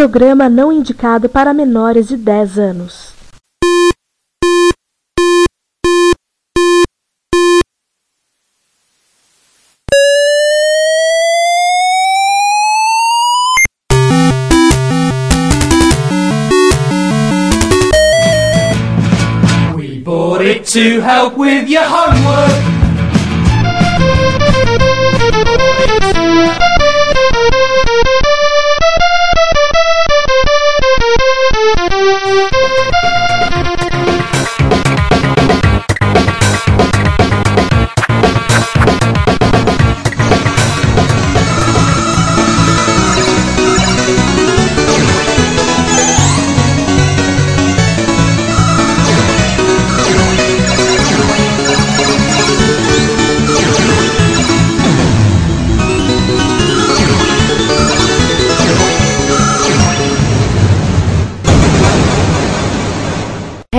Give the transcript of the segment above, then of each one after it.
programa não indicado para menores de 10 anos. To help with your homework.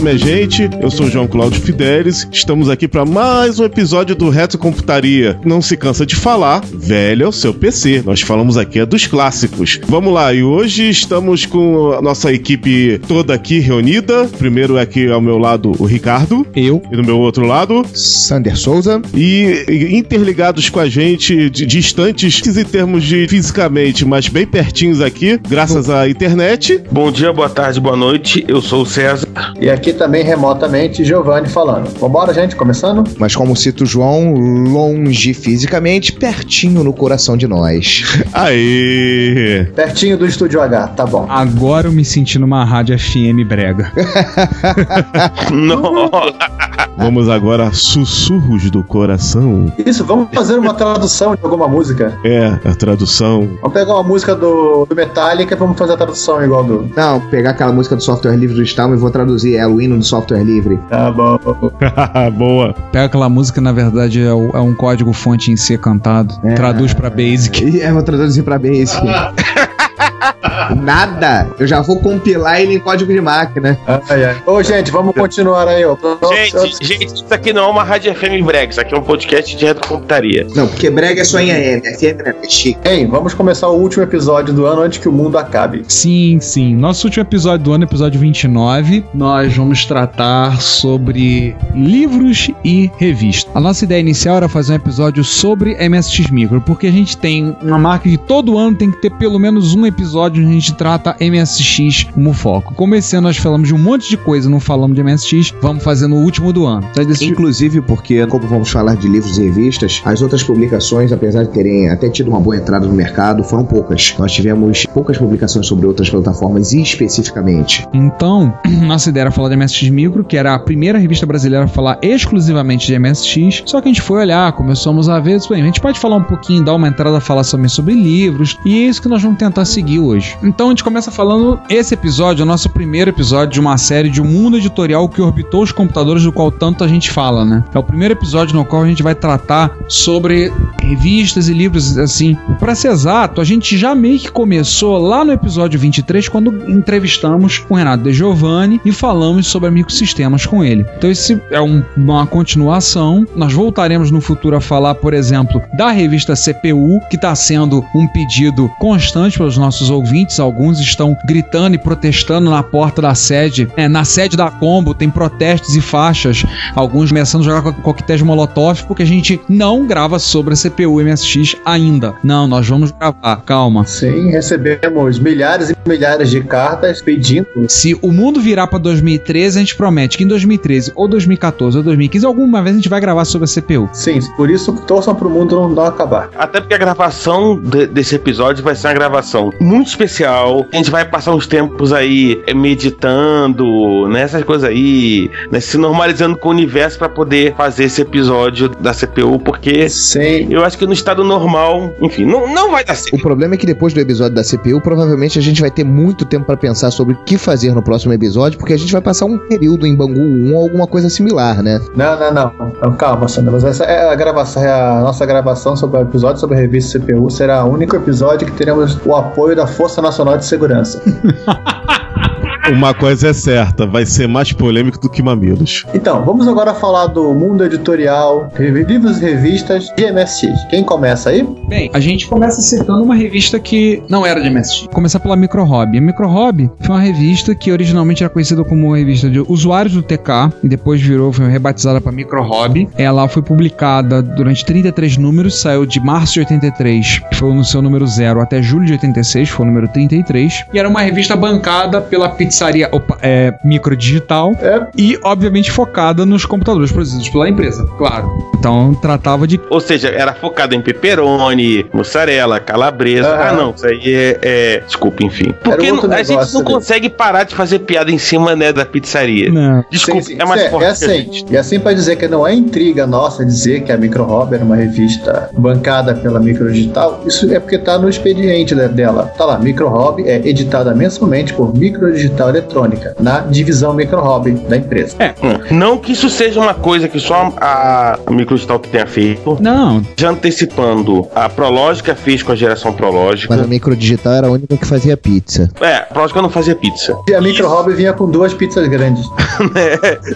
Minha gente. Eu sou o João Cláudio Fidelis. Estamos aqui para mais um episódio do Retrocomputaria. Não se cansa de falar, velho é o seu PC. Nós falamos aqui é dos clássicos. Vamos lá, e hoje estamos com a nossa equipe toda aqui reunida. Primeiro é aqui ao meu lado o Ricardo. Eu. E do meu outro lado, Sander Souza. e e interligados com a gente, de- distantes em termos de fisicamente, mas bem pertinhos aqui, graças à internet. Bom dia, boa tarde, boa noite. Eu sou o César. E aqui também remotamente, Giovanni falando. Vambora, gente, começando? Mas como cita o João, longe fisicamente, pertinho no coração de nós. Aê! Pertinho do Estúdio H, tá bom. Agora eu me senti numa rádio FM brega. Não. Vamos agora a sussurros do coração. Isso, vamos fazer uma tradução de alguma música. É, a tradução. Vamos pegar uma música do, do Metallica e vamos fazer a tradução igual do. Não, pegar aquela música do software livre do Stallman e vou traduzir ela, o hino do software livre. Tá bom. Boa. Pega aquela música, na verdade, é, o- é um código fonte em C cantado. É. Traduz pra Basic. É, vou traduzir pra Basic. Nada! Eu já vou compilar ele em código de máquina. Ai, ai. Ô, gente, vamos continuar aí, ó. Gente, gente, isso aqui não é uma rádio FM Brega, isso aqui é um podcast de retrocomputaria. Não, porque brega é só em AM, FM é chique. Ei, vamos começar o último episódio do ano antes que o mundo acabe. Sim, sim. Nosso último episódio do ano, episódio 29, nós vamos tratar sobre livros e revistas. A nossa ideia inicial era fazer um episódio sobre MSX Micro, porque a gente tem uma marca de todo ano tem que ter pelo menos um episódio onde a gente trata MSX como foco. Como esse ano nós falamos de um monte de coisa, não falamos de MSX, vamos fazer no último do ano. Então, Inclusive porque, como vamos falar de livros e revistas, as outras publicações, apesar de terem até tido uma boa entrada no mercado, foram poucas. Nós tivemos poucas publicações sobre outras plataformas especificamente. Então, nossa ideia era falar de MSX Micro, que era a primeira revista brasileira a falar exclusivamente de MSX. Só que a gente foi olhar, começamos a ver, bem, a gente pode falar um pouquinho, dar uma entrada falar também sobre livros, e é isso que nós vamos tentar seguir hoje. Então a gente começa falando esse episódio, é o nosso primeiro episódio de uma série de um mundo editorial que orbitou os computadores do qual tanto a gente fala, né? É o primeiro episódio no qual a gente vai tratar sobre revistas e livros assim. Pra ser exato, a gente já meio que começou lá no episódio 23 quando entrevistamos o Renato De Giovanni e falamos sobre microsistemas com ele. Então esse é um- uma continuação. Nós voltaremos no futuro a falar, por exemplo, da revista CPU, que está sendo um pedido constante pelos nossos ouvintes. Alguns estão gritando e protestando na porta da sede. É, na sede da Combo tem protestos e faixas. Alguns começando a jogar co- coquetéis molotov porque a gente não grava sobre a CPU MSX ainda. Não, nós vamos gravar. Calma. Sim, recebemos milhares e milhares de cartas pedindo. Se o mundo virar pra 2013, a gente promete que em 2013, ou 2014, ou 2015, alguma vez a gente vai gravar sobre a CPU. Sim, por isso torçam pro mundo não, não acabar. Até porque a gravação de- desse episódio vai ser uma gravação muito especial. A gente vai passar uns tempos aí é, meditando, né? Essas coisas aí, né? Se normalizando com o universo para poder fazer esse episódio da CPU, porque Sim. eu acho que no estado normal, enfim, não, não vai dar certo. O problema é que depois do episódio da CPU, provavelmente a gente vai ter muito tempo pra pensar sobre o que fazer no próximo episódio, porque a gente vai passar um período em Bangu 1 ou alguma coisa similar, né? Não, não, não. Não, calma, Sandra. Mas essa é a gravação, é a nossa gravação sobre o episódio sobre a revista CPU. Será o único episódio que teremos o apoio da Força Nacional de Segurança. Uma coisa é certa, vai ser mais polêmico do que mamilos. Então, vamos agora falar do mundo editorial, livros e revistas de MSX. Quem começa aí? Bem, a gente começa citando uma revista que não era de MSX. Começar pela Micro Hobby. A Micro Hobby foi uma revista que originalmente era conhecida como uma revista de usuários do TK e depois virou, foi rebatizada para Micro Hobby. Ela foi publicada durante 33 números, saiu de março de 83, que foi no seu número 0, até julho de 86, foi o número 33. E era uma revista bancada pela pizzaria opa, é, Microdigital É. e, obviamente, focada nos computadores produzidos pela empresa, claro. Então, tratava de Ou seja, era focado em pepperoni, mussarela, calabresa. Ah, não, isso aí é. é- Desculpa, enfim. Porque não- a gente não ali. consegue parar de fazer piada em cima, né, da pizzaria. Não. Desculpa, Sim, sim. é mais forte é, assim. gente. E assim para dizer que não é intriga nossa dizer que a Micro Hobby era uma revista bancada pela Microdigital, isso é porque tá no expediente de- dela. Tá lá, Micro Hobby é editada mensalmente por Microdigital Eletrônica, na divisão Micro Hobby da empresa. Hum, Não que isso seja uma coisa que só a, a Microstalk tenha feito. Não, Já antecipando, a Prológica fez com a geração Prológica. Mas a microdigital era a única que fazia pizza. É, a Prológica não fazia pizza. E a Micro Hobby vinha com duas pizzas grandes.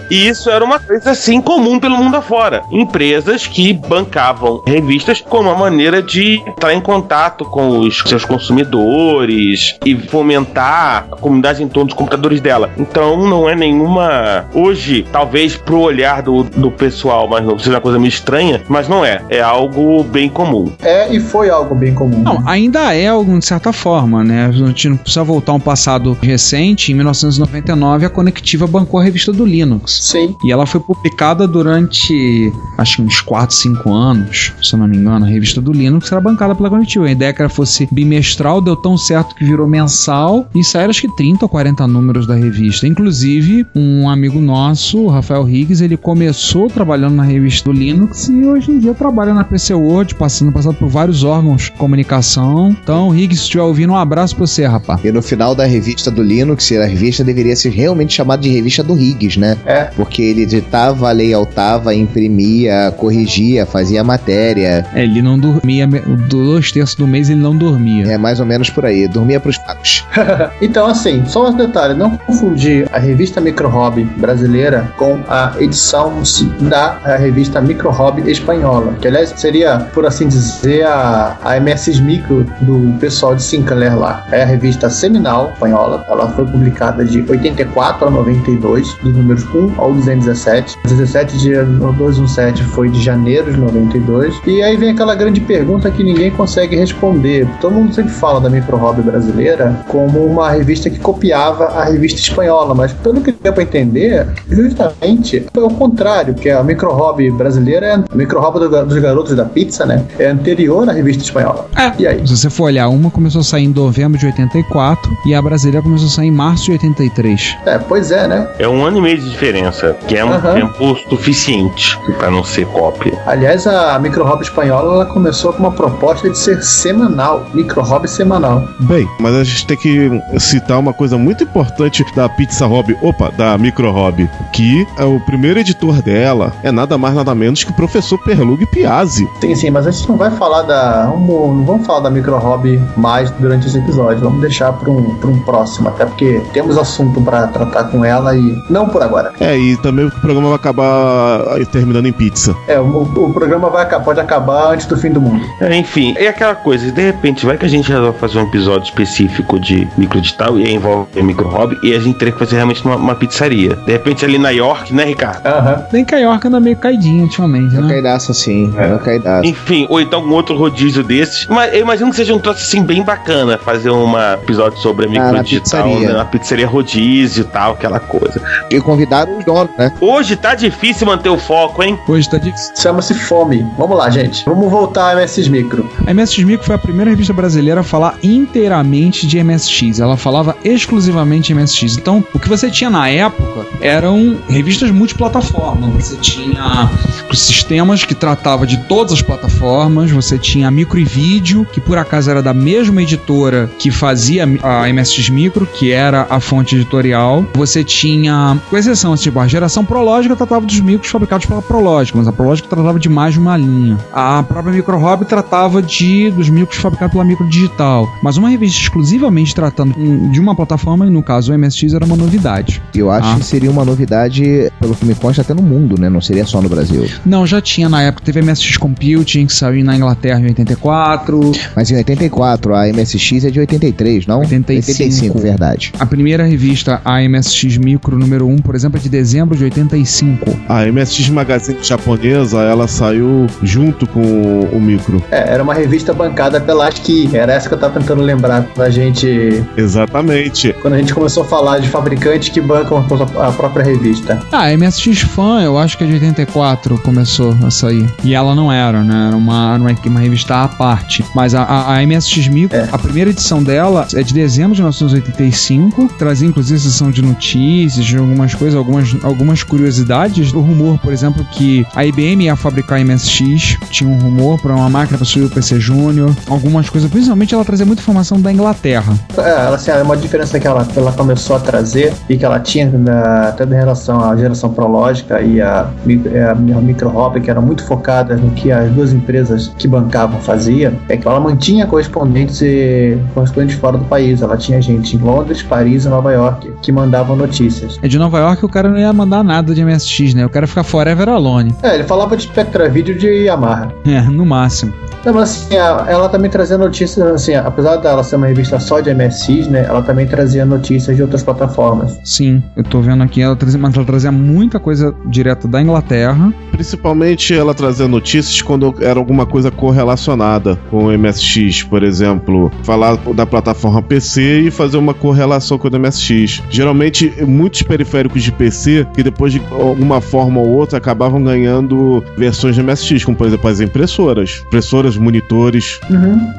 E isso era uma coisa assim comum pelo mundo afora. Empresas que bancavam revistas como uma maneira de entrar em contato com os seus consumidores e fomentar a comunidade em torno dos computadores dela. Então não é nenhuma. Hoje, talvez pro olhar do, do pessoal mais novo seja uma coisa meio estranha, mas não é. É algo bem comum. É e foi algo bem comum. Não, ainda é algo de certa forma, né? A gente não precisa voltar a um passado recente. Em 1999, a Conectiva bancou a revista do Linux. Sim. E ela foi publicada durante, acho que uns 4, 5 anos, se eu não me engano. A revista do Linux era bancada pela Conectiva. A ideia é que ela fosse bimestral, deu tão certo que virou mensal e saíram acho que 30 ou 40 números da revista. Inclusive, um amigo nosso, o Rafael Riggs, ele começou trabalhando na revista do Linux e hoje em dia trabalha na PC World, passando, passando por vários órgãos de comunicação. Então, Riggs, se estiver ouvindo, um abraço pra você, rapaz. E no final da revista do Linux, a revista deveria ser realmente chamada de revista do Higgs, né? É. Porque ele editava, layoutava, imprimia, corrigia, fazia matéria. É, ele não dormia, dois terços do mês ele não dormia. É mais ou menos por aí. Dormia pros fracos. Então, assim, só detalhe: não confundir a revista Micro Hobby brasileira com a edição da revista Micro Hobby espanhola, que aliás seria, por assim dizer, a, a MSX Micro do pessoal de Sinclair lá. É a revista seminal espanhola, ela foi publicada de 84 a 92, dos números 1 ao 217. 17 de 217 foi de janeiro de 92. E aí vem aquela grande pergunta que ninguém consegue responder. Todo mundo sempre fala da Micro Hobby brasileira como uma revista que copiava a revista espanhola, mas pelo que deu pra entender, justamente é o contrário, porque a Micro Hobby brasileira, é a Micro Hobby do dos garotos da pizza, né? É anterior à revista espanhola. É. E aí? Se você for olhar, uma começou a sair em novembro de 84 e a brasileira começou a sair em março de 83. É, pois é, né? É um ano e meio de diferença, que é um Aham. tempo suficiente para não ser cópia. Aliás, a Micro Hobby espanhola ela começou com uma proposta de ser semanal, Micro Hobby semanal. Bem, mas a gente tem que citar uma coisa muito importante da Pizza Hobby, opa, da Micro Hobby, que é o primeiro editor dela é nada mais nada menos que o professor Perlug Piazzi. Sim, sim, mas a gente não vai falar da. Vamos, não vamos falar da Micro Hobby mais durante esse episódio. Vamos deixar para um, pra um próximo, até porque temos assunto para tratar com ela e não por agora. É, e também o programa vai acabar aí, terminando em pizza. É, o, o programa vai, pode acabar antes do fim do mundo. É, enfim, é aquela coisa, de repente, vai que a gente resolve fazer um episódio específico de microdigital e envolve Micro micro hobby e a gente teria que fazer realmente uma, uma pizzaria. De repente ali na York, né, Ricardo? Aham. Bem que a York anda meio caidinha ultimamente, Não né? caidaço assim, não caidaço. Enfim, ou então um outro rodízio desses. Mas eu imagino que seja um troço assim bem bacana fazer um episódio sobre a Ah, na microdigital, pizzaria. né? Uma pizzaria rodízio e tal, aquela coisa. E convidaram os donos, né? Hoje tá difícil manter o foco, hein? Hoje tá difícil. Chama-se Fome. Vamos lá, gente. Vamos voltar a MSX Micro. A MSX Micro foi a primeira revista brasileira a falar inteiramente de MSX. Ela falava exclusivamente de MSX. Então, o que você tinha na época eram revistas multiplataforma. Você tinha sistemas que tratava de todas as plataformas. Você tinha a Micro e Vídeo, que por acaso era da mesma editora que fazia a MSX Micro, que era a fonte editorial. Você tinha, com exceção, tipo, a geração Prológica tratava dos micros fabricados pela Prológica, mas a Prológica tratava de mais de uma linha. A própria Micro Hobby tratava de dos micros fabricados pela Micro Digital. Mas uma revista exclusivamente tratando hum, de uma plataforma, no caso o MSX era uma novidade. Eu acho Ah. que seria uma novidade, pelo que me consta, até no mundo, né? Não seria só no Brasil. Não, já tinha na época, teve MSX Computing, que saiu na Inglaterra em 84. Mas em 84, a MSX é de 83, não? 85. 85, verdade. A primeira revista, a MSX Micro número 1, por exemplo, é de dezembro de 85. A MSX Magazine japonesa, ela saiu junto com o micro. É, era uma revista bancada pela ASCII. Era essa que eu tava tentando lembrar da gente. Exatamente. Quando a gente começou a falar de fabricantes que bancam a própria revista. Ah, a MSX Fan, eu acho que é de 84 começou a sair. E ela não era, né? Era uma, uma, revista à parte. Mas a, a, a MSX Micro, É. a primeira edição dela é de dezembro de 1985. Trazia inclusive sessão de notícias, de algumas coisas, algumas, algumas curiosidades. O rumor, por exemplo, que a IBM ia fabricar MSX. Tinha um rumor para uma máquina para subir o PC Júnior. Algumas coisas, principalmente ela trazia muita informação da Inglaterra. É, assim, uma diferença que ela, que ela começou a trazer e que ela tinha na, até em relação à geração prológica e a, a, mi- a micro hobby, que era muito focada no que as duas empresas que bancavam faziam, é que ela mantinha correspondentes, e- correspondentes fora do país. Ela tinha gente em Londres, Paris e Nova York que mandavam notícias. É de Nova York o cara não ia mandar nada de MSX, né? O cara ficar forever alone. É, ele falava de Spectra Video de Yamaha. É, no máximo. Não, mas assim, ela também trazia notícias, assim, apesar dela ser uma revista só de MSX, né, ela também trazia notícias de outras plataformas. Sim, eu tô vendo aqui, ela trazia, mas ela trazia muita coisa direto da Inglaterra. Principalmente ela trazia notícias quando era alguma coisa correlacionada com o MSX, por exemplo, falar da plataforma PC e fazer uma correlação com o MSX. Geralmente, muitos periféricos de PC que depois de alguma forma ou outra acabavam ganhando versões de MSX, como por exemplo as impressoras, impressoras, monitores.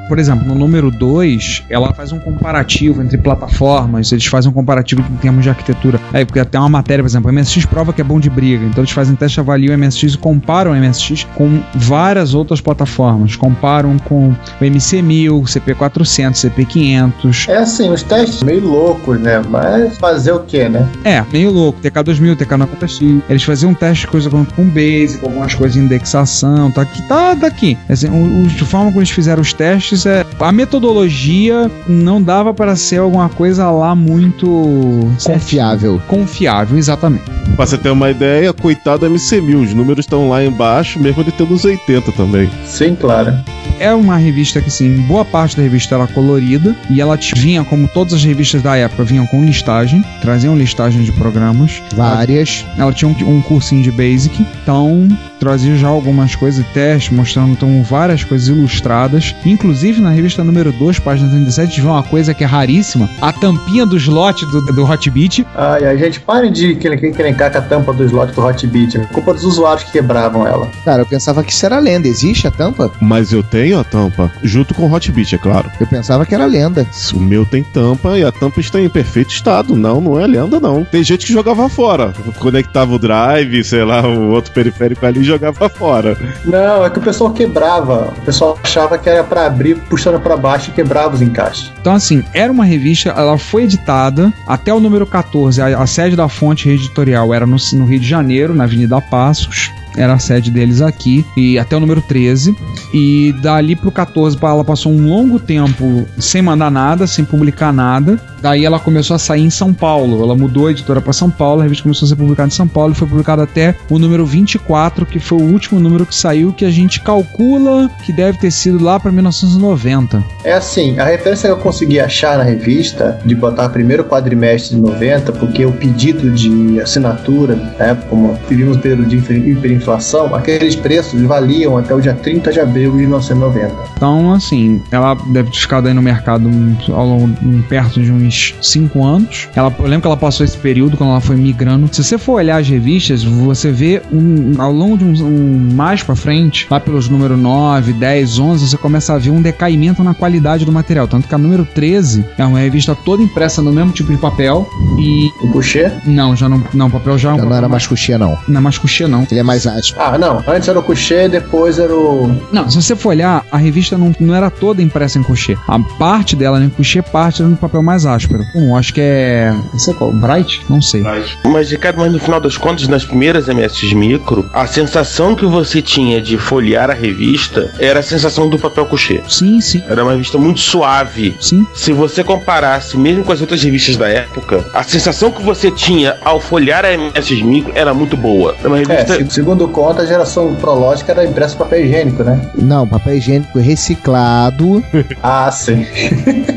Por exemplo, no número 2, ela faz um comparativo entre plataformas, eles fazem um comparativo em termos de arquitetura. Aí, porque até uma matéria, por exemplo, o MSX prova que é bom de briga, então eles fazem teste, avaliam o MSX e comparam o MSX com várias outras plataformas. Comparam com o MC1000, CP400, CP500. É assim, os testes meio loucos, né, mas fazer o que, né? É, meio louco. TK2000, TK90X. Eles faziam um teste de coisa com, com Basic, algumas coisas de indexação, tá aqui, tá daqui. Assim, o, o- de forma como eles fizeram os testes, é, a metodologia não dava para ser alguma coisa lá muito Confiável. confiável, exatamente. Pra você ter uma ideia, coitado do MC1000, os números estão lá embaixo, mesmo ele tendo os 80 também. Sim, claro. É uma revista que, assim, boa parte da revista era colorida e ela vinha, como todas as revistas da época, vinham com listagem, traziam listagem de programas. Várias. Ela tinha um, um cursinho de Basic, então trazia já algumas coisas de teste, mostrando então várias coisas ilustradas. Inclusive na revista número 2, página 37, vê uma coisa que é raríssima: a tampinha do slot do, do Hot Beat. Ai, ai, gente, parem de querer encrencar com a tampa do slot do Hotbit. É culpa dos usuários que quebravam ela. Cara, eu pensava que isso era lenda. Existe a tampa? Mas eu tenho a tampa, junto com o Hotbit, é claro. Eu pensava que era lenda. O meu tem tampa e a tampa está em perfeito estado. Não, não é lenda, não. Tem gente que jogava fora. Conectava o drive, sei lá, o outro periférico ali e jogava fora. Não, é que o pessoal quebrava. O pessoal achava que era pra abrir, puxando pra baixo e quebrava os encaixes. Então, assim, era uma revista, ela foi editada até o número 14. A, a sede da fonte editorial era no, no Rio de Janeiro, na Avenida Passos. era a sede deles aqui, e até o número 13. E dali pro 14 ela passou um longo tempo sem mandar nada, sem publicar nada. Daí ela começou a sair em São Paulo. Ela mudou a editora para São Paulo, a revista começou a ser publicada em São Paulo e foi publicada até o número 24, que foi o último número que saiu, que a gente calcula que deve ter sido lá para 1990. É assim, a referência que eu consegui achar na revista, de botar primeiro quadrimestre de 90, porque o pedido de assinatura, né, como vivimos um período de hiperinflação, aqueles preços valiam até o dia 30 de abril de 1990. Então, assim, ela deve ter ficado aí no mercado ao longo, perto de uns 5 anos. Ela, eu lembro que ela passou esse período quando ela foi migrando. Se você for olhar as revistas, você vê um, ao longo de um, um mais para frente, lá pelos número 9, 10, 11, você começa a ver um decaimento na qualidade do material. Tanto que a número 13 é uma revista toda impressa no mesmo tipo de papel e. O coucher? Não, já não. Não, papel já. é um Já não era mais coucher, não. Não é mais coucher, não. Ele é mais áspero. Ah, não. Antes era o coucher, depois era o. Não, se você for olhar, a revista não, não era toda impressa em coucher. A parte dela em coucher, parte era no papel mais áspero. Bom, acho que é. É qual? Bright? Não sei. Mas, Ricardo, mas no final das contas, nas primeiras MS micro, a sensação que você tinha de folhear a revista era a sensação do papel coucher. Sim, sim. Era uma revista muito suave. Sim. Se você comparasse mesmo com as outras revistas da época, a sensação que você tinha ao folhear a MS Micro era muito boa. Era uma É, revista. se- segundo conta, a geração prológica era impresso papel higiênico, né? Não, papel higiênico reciclado. Ah, sim.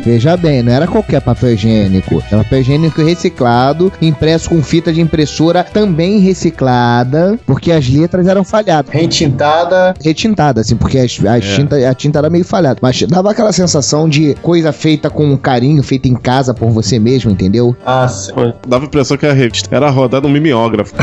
Veja bem, não era qualquer papel higiênico. Era papel higiênico reciclado, impresso com fita de impressora também reciclada, porque as letras eram falhadas. Retintada. Retintada, assim, porque as, as tinta, a tinta era meio falhada. Mas dava aquela sensação de coisa feita com carinho, feita em casa por você mesmo, entendeu? Ah, sim. Dava a impressão que a revista era rodada no mimeógrafo.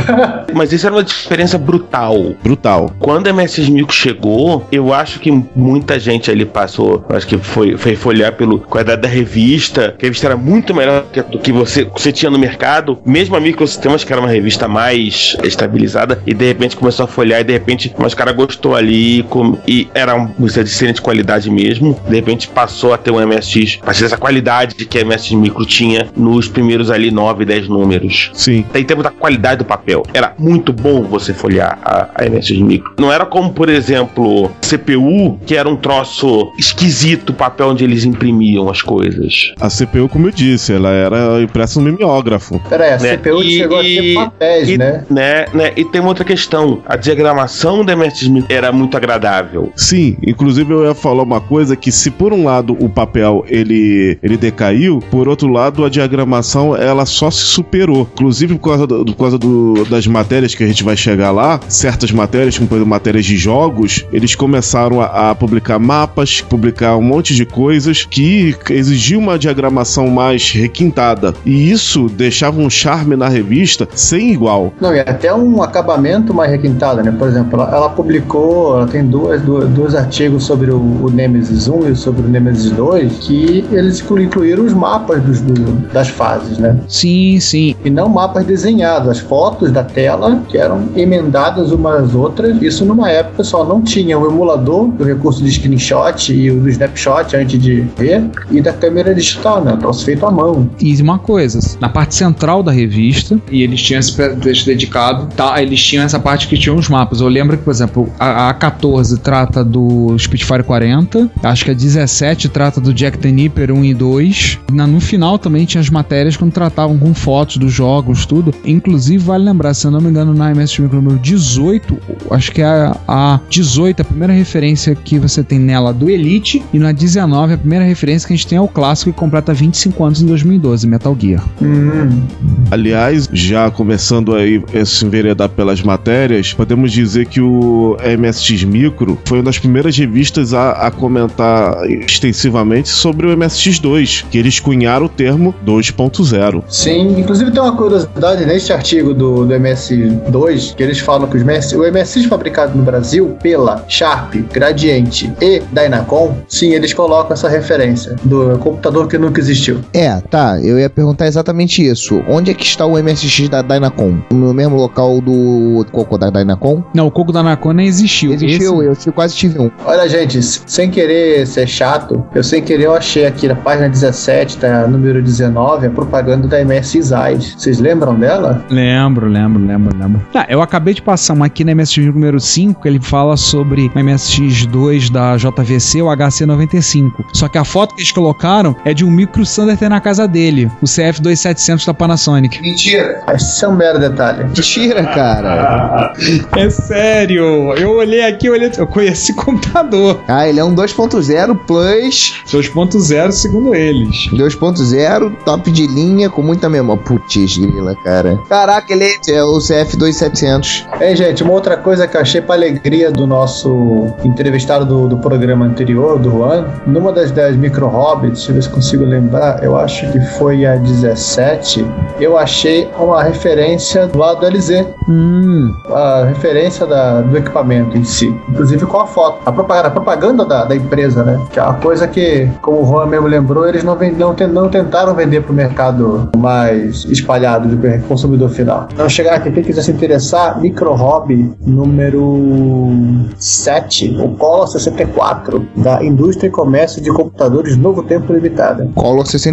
Mas isso era uma diferença brutal. Brutal. Quando a MS Micro chegou, eu acho que muita gente ali passou, acho que foi, foi folhear pelo qualidade da revista, que a revista era muito melhor do que você, você tinha no mercado, mesmo a Microsistemas, que era uma revista mais estabilizada, e de repente começou a folhear, e de repente, mas o cara gostou ali, com- e era uma revista de excelente qualidade mesmo, de repente passou a ter um MSX, a ter essa qualidade que a MSX Micro tinha nos primeiros ali 9, 10 números. Sim. Em termos da qualidade do papel, era muito bom você folhear a, a MSX Micro. Não era como, por exemplo, CPU, que era um troço esquisito o papel onde eles imprimiam as coisas. A CPU, como eu disse, ela era impressa no mimeógrafo. Pera aí, a Né? CPU E- chegou a ter e- papéis, e, né? né, né? E tem uma outra questão. A diagramação da MSX Micro era muito agradável. Sim, inclusive eu ia falar uma coisa que se por um lado o papel ele, ele decaiu, por outro lado a diagramação ela só se superou. Inclusive por causa, do, por causa do- das matérias que a gente vai chegar lá, certas matérias, como por exemplo matérias de jogos, eles começaram a, a publicar mapas, publicar um monte de coisas que exigiam uma diagramação mais requintada. E isso deixava um charme na revista sem igual. Não, e até um acabamento mais requintado, né? Por exemplo, ela, ela publicou, ela tem duas, duas, dois artigos sobre o, o Nemesis 1 e sobre o Nemesis 2, que eles inclu- incluíram os mapas dos, do- das fases, né? Sim, sim. E não mapas desenhados, as fotos da tela que eram emendadas umas às outras. Isso numa época só não tinha o emulador, o recurso de screenshot e o do snapshot antes de ver, e da câmera digital, né? Troço feito à mão. E uma coisa, na parte central da revista, e eles tinham esse texto dedicado, tá? Eles tinham essa parte que tinha os mapas. Eu lembro que, por exemplo, a, a 14 trata do Spitfire 40, acho que a 17 trata do Jack the Nipper 1 e 2. Na, no final também tinha as matérias quando tratavam com fotos dos jogos, tudo. Inclusive, vale lembrar, se eu não me engano, na MS número 18, acho que é a, a 18, a primeira referência que você tem nela do Elite, e na 19, a primeira referência que a gente tem é o clássico que completa 25 anos em 2012, Metal Gear. Hum, Aliás, já começando aí a se enveredar pelas matérias, podemos dizer que o MSX Micro foi uma das primeiras revistas a, a comentar extensivamente sobre o MSX2, que eles cunharam o termo 2.0. Sim, inclusive tem uma curiosidade neste artigo do, do MS2, que eles falam que os MS, o MSX fabricado no Brasil pela Sharp, Gradiente e Dynacom, sim, eles colocam essa referência do computador que nunca existiu. É, tá. Eu ia perguntar exatamente isso. Onde é que está o MSX da Dynacon? No mesmo local do Coco da Dynacon? Não, o Coco da Nakon nem existiu. Existiu, Esse- eu quase tive um. Olha, gente, sem querer ser chato, eu sem querer eu achei aqui na página 17, tá, número 19, a propaganda da MS Zais. Vocês lembram dela? Lembro, lembro, lembro, lembro. Ah, eu acabei de passar uma aqui na MSX número 5, que ele fala sobre o MSX2 da JVC, o HC95. Só que a foto que eles colocaram é de um micro Sander na casa dele, o CF2700 da Panasonic. Mentira! Esse é um mero detalhe. Mentira, cara. É sério, eu olhei aqui, eu, olhei, eu conheci computador. Ah, ele é um 2.0 Plus 2.0 segundo eles. 2.0, top de linha, com muita memória. Putz, grila, cara. Caraca, ele é o CF2700. Ei, gente, uma outra coisa que eu achei pra alegria do nosso entrevistado do, do programa anterior, do Juan, numa das 10 micro hobbits, deixa eu ver se consigo lembrar, eu acho que foi a 17, eu achei uma referência do lado do LZ. Hum, a referência da- do equipamento em si, inclusive com a foto, a propaganda, a propaganda da, da empresa, né? Que é uma coisa que, como o Juan mesmo lembrou, eles não, vend- não, não tentaram vender para o mercado mais espalhado do consumidor final. Então, chegar aqui, quem quiser se interessar, Micro Hobby número 7, o Cola 64, da Indústria e Comércio de Computadores Novo Tempo Limitada. Collor 64,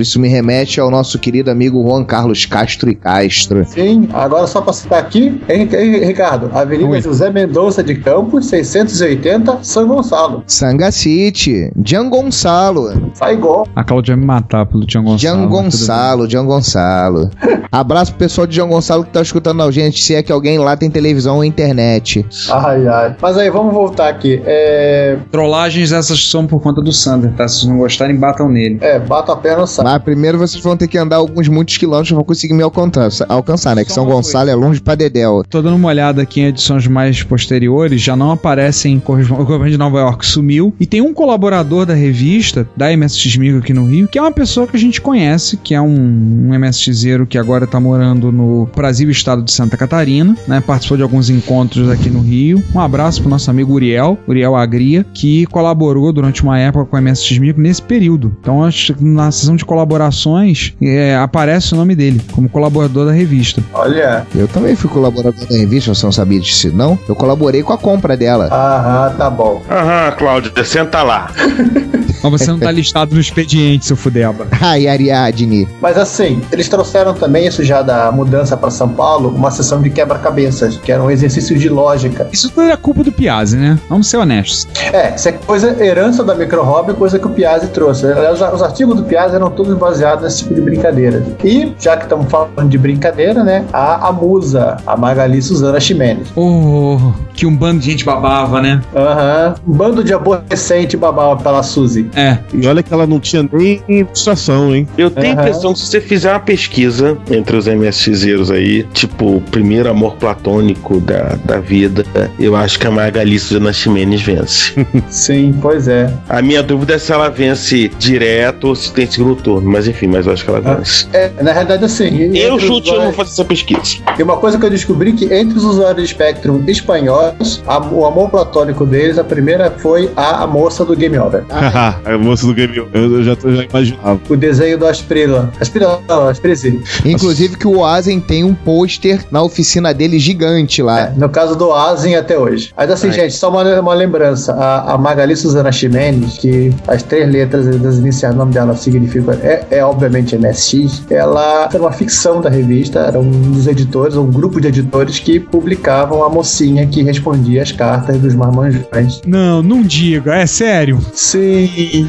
isso me remete ao nosso querido amigo Juan Carlos Castro e Castro. Sim, agora só para citar aqui, hein, hein, Ricardo, Avenida Oi. José Mendonça de Campos, 680, São Gonçalo. Sanga City, Gian Gonçalo, Saigon. a Claudia ia me matar pelo Tião Gonçalo. Tudo Gonçalo, Gian Gonçalo. Abraço pro pessoal de Gian Gonçalo que tá escutando a gente, se é que alguém lá tem televisão ou internet. Ai, ai. Mas aí, vamos voltar aqui. É. Trollagens essas são por conta do Sander, tá? Se vocês não gostarem, batam nele. é bato a pé no saco. Mas primeiro vocês vão ter que andar alguns muitos quilômetros pra conseguir me alcançar, alcançar né? Que Só São Gonçalo é longe pra Dedéu. Tô dando uma olhada aqui em edições mais posteriores, já não aparecem o governo de Nova York sumiu e tem um colaborador da revista da MSX Micro aqui no Rio, que é uma pessoa que a gente conhece, que é um, um MSXero que agora tá morando no Brasil Estado de Santa Catarina, né? Participou de alguns encontros aqui no Rio. Um abraço pro nosso amigo Uriel, Uriel Agria, que colaborou durante uma época com a MSX Micro nesse período. Então acho que na sessão de colaborações é, aparece o nome dele como colaborador da revista. Olha. Eu também fui colaborador da revista, você não sabia disso não? Eu colaborei com a compra dela. Aham, tá bom. Aham, Cláudia, senta lá. Mas você não tá listado no expediente, seu fudeba. Ai, Ariadne. Mas assim, eles trouxeram também, isso já da mudança para São Paulo, uma sessão de quebra-cabeças, que era um exercício de lógica. Isso tudo é culpa do Piazzi, né? Vamos ser honestos. É, isso é coisa, herança da Micro Hobby, coisa que o Piazzi trouxe. Aliás, os artigos do Piazzi eram todos baseados nesse tipo de brincadeira. E, já que estamos falando de brincadeira, né, a, a musa, a Magali Suzana Ximenes. Oh, que um bando de gente babava, né? Aham. Um bando de aborrecente babava pela Suzy. É. E olha que ela não tinha nem ilustração, hein? Eu tenho a Aham. impressão que se você fizer uma pesquisa entre os MSXeiros aí, tipo, o primeiro amor platônico da, da vida, eu acho que a Magali Suzana Ximenes vence. Sim, pois é. A minha dúvida é se ela vence direto ou se tem segundo turno, mas enfim, mas eu acho que ela Ah. vence. É, na realidade, assim. Eu chute, eu não vou usuários- fazer essa pesquisa. E uma coisa que eu descobri que entre os usuários de Spectrum espanhóis, a- o amor platônico deles, a primeira foi a, a moça do Game Over. Haha, a moça do game. Eu, eu já, eu já imaginava. O desenho do Asprila. Asprila, não, Asprezi. Inclusive que o Oazen tem um pôster na oficina dele gigante lá. É, no caso do Asin até hoje. Mas assim, Ai. gente, só uma, uma lembrança. A, a Magali Suzana Ximenes, que as três letras das iniciais do nome dela significam, é, é obviamente MSX, ela era uma ficção da revista, era um dos editores, um grupo de editores que publicavam a mocinha que respondia as cartas dos marmanjões. Não, não diga, é sério. Sim.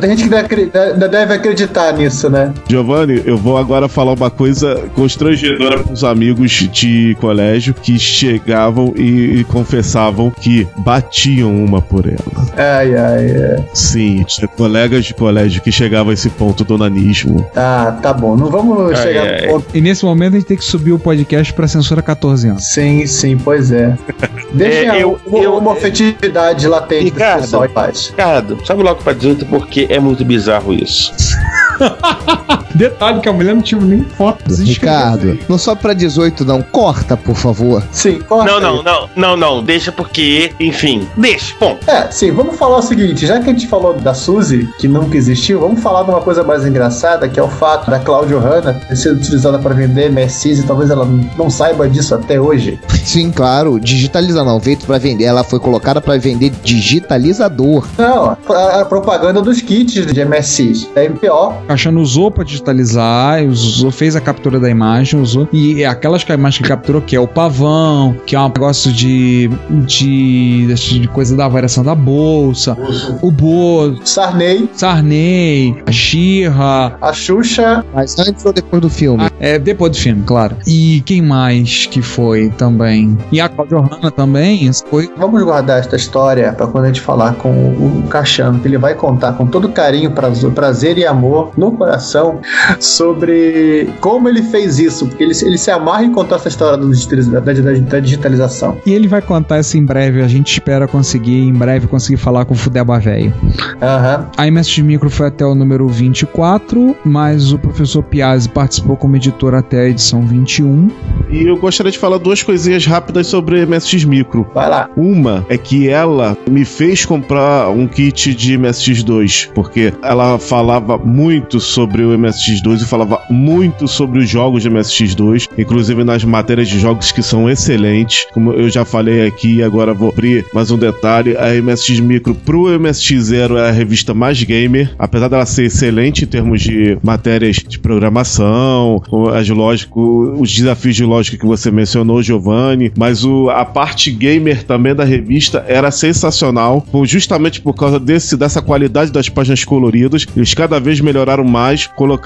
Tem gente que deve, deve acreditar nisso, né? Giovanni, eu vou agora falar uma coisa constrangedora para os amigos de colégio que chegavam e, e confessavam que batiam uma por ela. Ai, ai, ai. Sim, tinha colegas de colégio que chegavam a esse ponto do nanismo. Ah, tá bom. Não vamos Ai, chegar ai. no ponto. E nesse momento a gente tem que subir o podcast pra censura 14 anos. Sim, sim, pois é. Deixa É, eu- uma, eu- uma afetividade latente do Ricardo. pessoal em paz. Ricardo, sabe logo pra 18 porque é muito bizarro isso. Detalhe que a mulher não tinha nem fotos. Ricardo, não só pra 18 não, corta, por favor. Sim, corta Não, aí. não, não, não, não. Deixa porque, enfim, deixa. Bom, É, sim, vamos falar o seguinte, já que a gente falou da Suzy, que nunca existiu, vamos falar de uma coisa mais engraçada, que é o fato da Claudio Hanna ter sido utilizada para vender MSIs e talvez ela não saiba disso até hoje. Sim, claro, digitaliza não, feito pra vender, ela foi colocada pra vender digitalizador. Não, a, a propaganda dos kits de MSIs, da MPO. Caixano usou pra digitalizar, usou, fez a captura da imagem, usou. E aquelas que a imagem que capturou, que é o pavão, que é um negócio de. de, de coisa da variação da bolsa, o Bozo, Sarney, Sarney, a Xirra, a Xuxa, Mas antes ou depois do filme? Ah, é, depois do filme, claro. E quem mais que foi também? E a Claudia Hanna também foi. Vamos guardar esta história para quando a gente falar com o, o Caixano, que ele vai contar com todo carinho, prazo- prazer e amor no coração sobre como ele fez isso, porque ele, se- ele se amarra em contar essa história do da, da- da digitalização. E ele vai contar isso em breve. A gente espera conseguir, em breve, conseguir falar com o Fudeba Velho. Aham. A MS Micro foi até o número 24, mas o professor Piazzi participou como editor até a edição 21. E eu gostaria de falar duas coisinhas rápidas sobre MSX Micro. Vai lá. Uma é que ela me fez comprar um kit de MSX2, porque ela falava muito sobre o MSX2 e falava muito sobre os jogos de MSX2, inclusive nas matérias de jogos que são excelentes. Como eu já falei aqui, agora vou abrir mais um detalhe: a MSX Micro pro MSX0 é a revista mais gamer, apesar dela ser excelente em termos de matérias de programação, as lógico, os desafios de lógica que você mencionou, Giovanni, mas o, a parte gamer também da revista era sensacional, justamente por causa desse, dessa qualidade das páginas coloridas. Eles cada vez melhoraram mais, colocando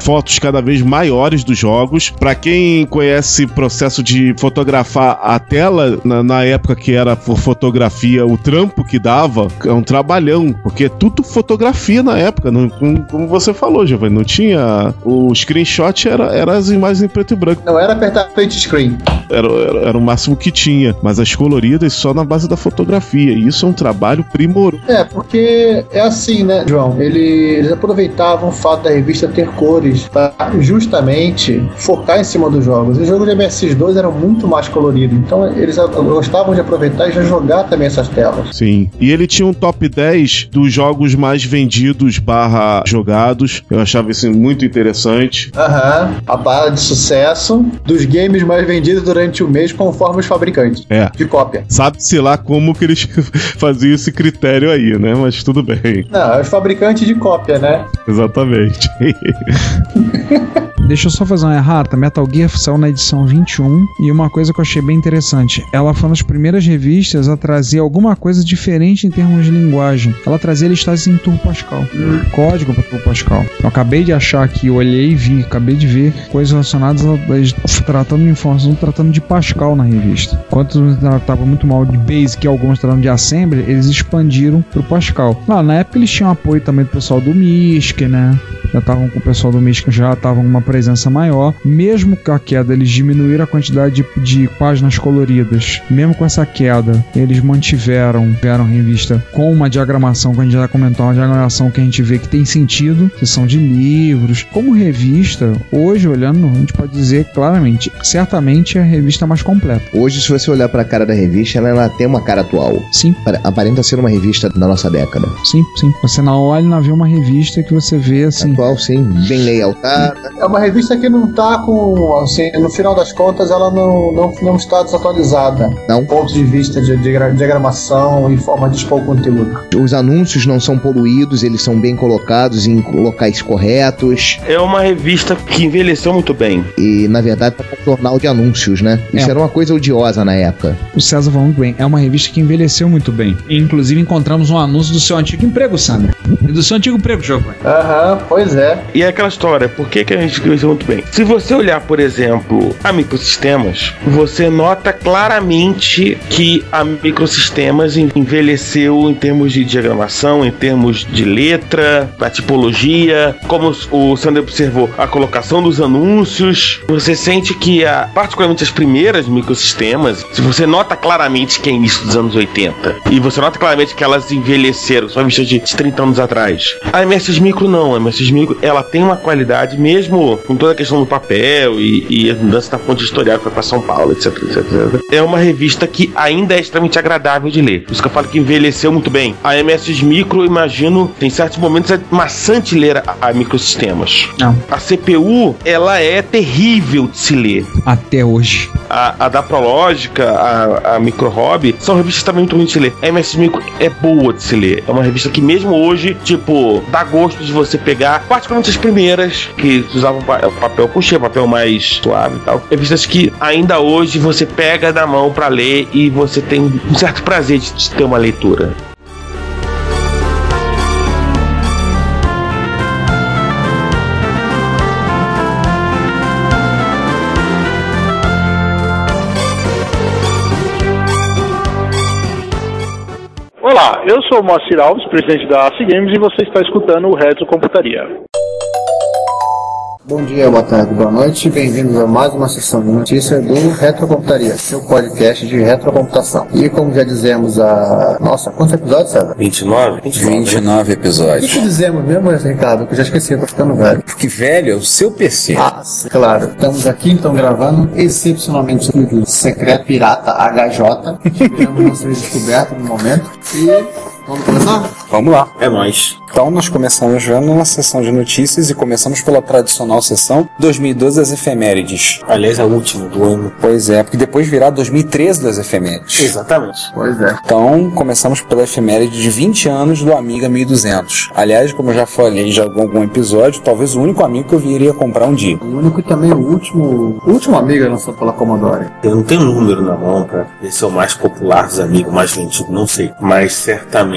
fotos cada vez maiores dos jogos. Para quem conhece o processo de fotografar a tela na, na época que era por fotografia, o trampo que dava é um trabalhão, porque é tudo fotografia na época, não, como, você falou, Giovanni, não tinha o screenshot era, era as imagens em preto e branco. Não era apertar print screen. Era, era, era o máximo que tinha, mas as coloridas só na base da fotografia. E isso é um trabalho primoroso. É, porque é assim, né, João? Ele- eles aproveitavam o fato da revista ter cores para justamente focar em cima dos jogos. Os jogos de MSX2 eram muito mais coloridos, então eles gostavam de aproveitar e já jogar também essas telas. Sim. E ele tinha um top 10 dos jogos mais vendidos barra jogados. Eu achava isso muito interessante. Aham, a barra de sucesso dos games mais vendidos durante o mês conforme os fabricantes. É. De cópia. Sabe-se lá como que eles faziam esse critério aí, né? Mas tudo bem. Não, é os fabricantes de cópia, né? Exatamente. Deixa eu só fazer uma errata. Metal Gear saiu na edição 21 e uma coisa que eu achei bem interessante, ela foi uma das primeiras revistas a trazer alguma coisa diferente em termos de linguagem. Ela trazia listagens em Turbo Pascal, código para Turbo Pascal. Eu acabei de achar aqui, olhei e vi, acabei de ver coisas relacionadas a, a- tratando de informação, tratando de Pascal na revista. Enquanto tratavam muito mal de Basic e algumas tratando de Assembly, eles expandiram pro Pascal. Lá, na época eles tinham apoio também do pessoal do MISC, né? já estavam o pessoal do Mística, já estavam com uma presença maior. Mesmo com a queda, eles diminuíram a quantidade de, de páginas coloridas. Mesmo com essa queda, eles mantiveram, tiveram revista com uma diagramação, que a gente já comentou, uma diagramação que a gente vê que tem sentido, sessão de livros. Como revista, hoje, olhando, a gente pode dizer claramente, certamente é a revista mais completa. Hoje, se você olhar pra cara da revista, ela, ela tem uma cara atual. Sim, Apare- Aparenta ser uma revista da nossa década. sim, sim. Você não olha e não vê uma revista que você vê assim. Atual, sim, bem layoutada. É uma revista que não tá com. Assim, no final das contas, ela não, não, não está desatualizada. Não. Do ponto de vista de, de gra- diagramação e forma de expor o conteúdo. Os anúncios não são poluídos, eles são bem colocados em locais corretos. É uma revista que envelheceu muito bem. E, na verdade, é um jornal de anúncios, né? Isso É. era uma coisa odiosa na época. O César muito bem. É uma revista que envelheceu muito bem. E, inclusive, encontramos um anúncio do seu antigo emprego, Sandra. E do seu antigo emprego, Giovanni. Aham, pois é. E é aquela história, por que, que a gente envelheceu muito bem. Se você olhar, por exemplo, a microsistemas, você nota claramente que a microsistemas envelheceu em termos de diagramação, em termos de letra, a tipologia, como o Sander observou, a colocação dos anúncios. Você sente que, a, particularmente as primeiras microsistemas, se você nota claramente que é início dos anos 80, e você nota claramente que elas envelheceram, são vistas de 30 anos atrás. A MSX Micro não, a MSX Micro ela tem uma qualidade, mesmo com toda a questão do papel e, e a mudança da fonte que foi para São Paulo, etc, etc, etc. É uma revista que ainda é extremamente agradável de ler. Por isso que eu falo que envelheceu muito bem. A MSX Micro, imagino, tem certos momentos é maçante ler a, a microsistemas. Não. A CPU, ela é terrível de se ler. Até hoje. A, a da Prológica, a, a Micro Hobby, são revistas também muito ruins de se ler. A MS Micro é boa de se ler. É uma revista que mesmo hoje, tipo, dá gosto de você pegar, particularmente as primeiras, que usavam pa- papel couché, papel mais suave e tal. Revistas que ainda hoje você pega na mão pra ler e você tem um certo prazer de, ter uma leitura. Olá, eu sou Moacir Alves, presidente da AC Games, e você está escutando o Retro Computaria. Bom dia, boa tarde, boa noite. Bem-vindos a mais uma sessão de notícias do Retrocomputaria, seu podcast de retrocomputação. E como já dizemos a. Nossa, quantos episódios, César? 29? 29 O que, episódios. que dizemos mesmo, Ricardo? Que eu já esqueci, eu tô ficando velho. Porque velho é o seu PC. Ah, claro. Estamos aqui então gravando excepcionalmente no secreto pirata HJ. Tivemos nossa descoberta no momento. E vamos começar? Vamos lá. É nóis. Então nós começamos já na sessão de notícias e começamos pela tradicional sessão 2012 das efemérides. Aliás, é a última do ano. Pois é, porque depois virá 2013 das efemérides. Exatamente. Pois é. Então, começamos pela efeméride de 20 anos do Amiga 1200. Aliás, como eu já falei em algum episódio, talvez o único amigo que eu viria comprar um dia. O único e também o último. O último amigo lançado pela Commodore. Eu não tenho um número na mão pra ver se é o mais popular dos amigos, mais vendido, não sei. Mas certamente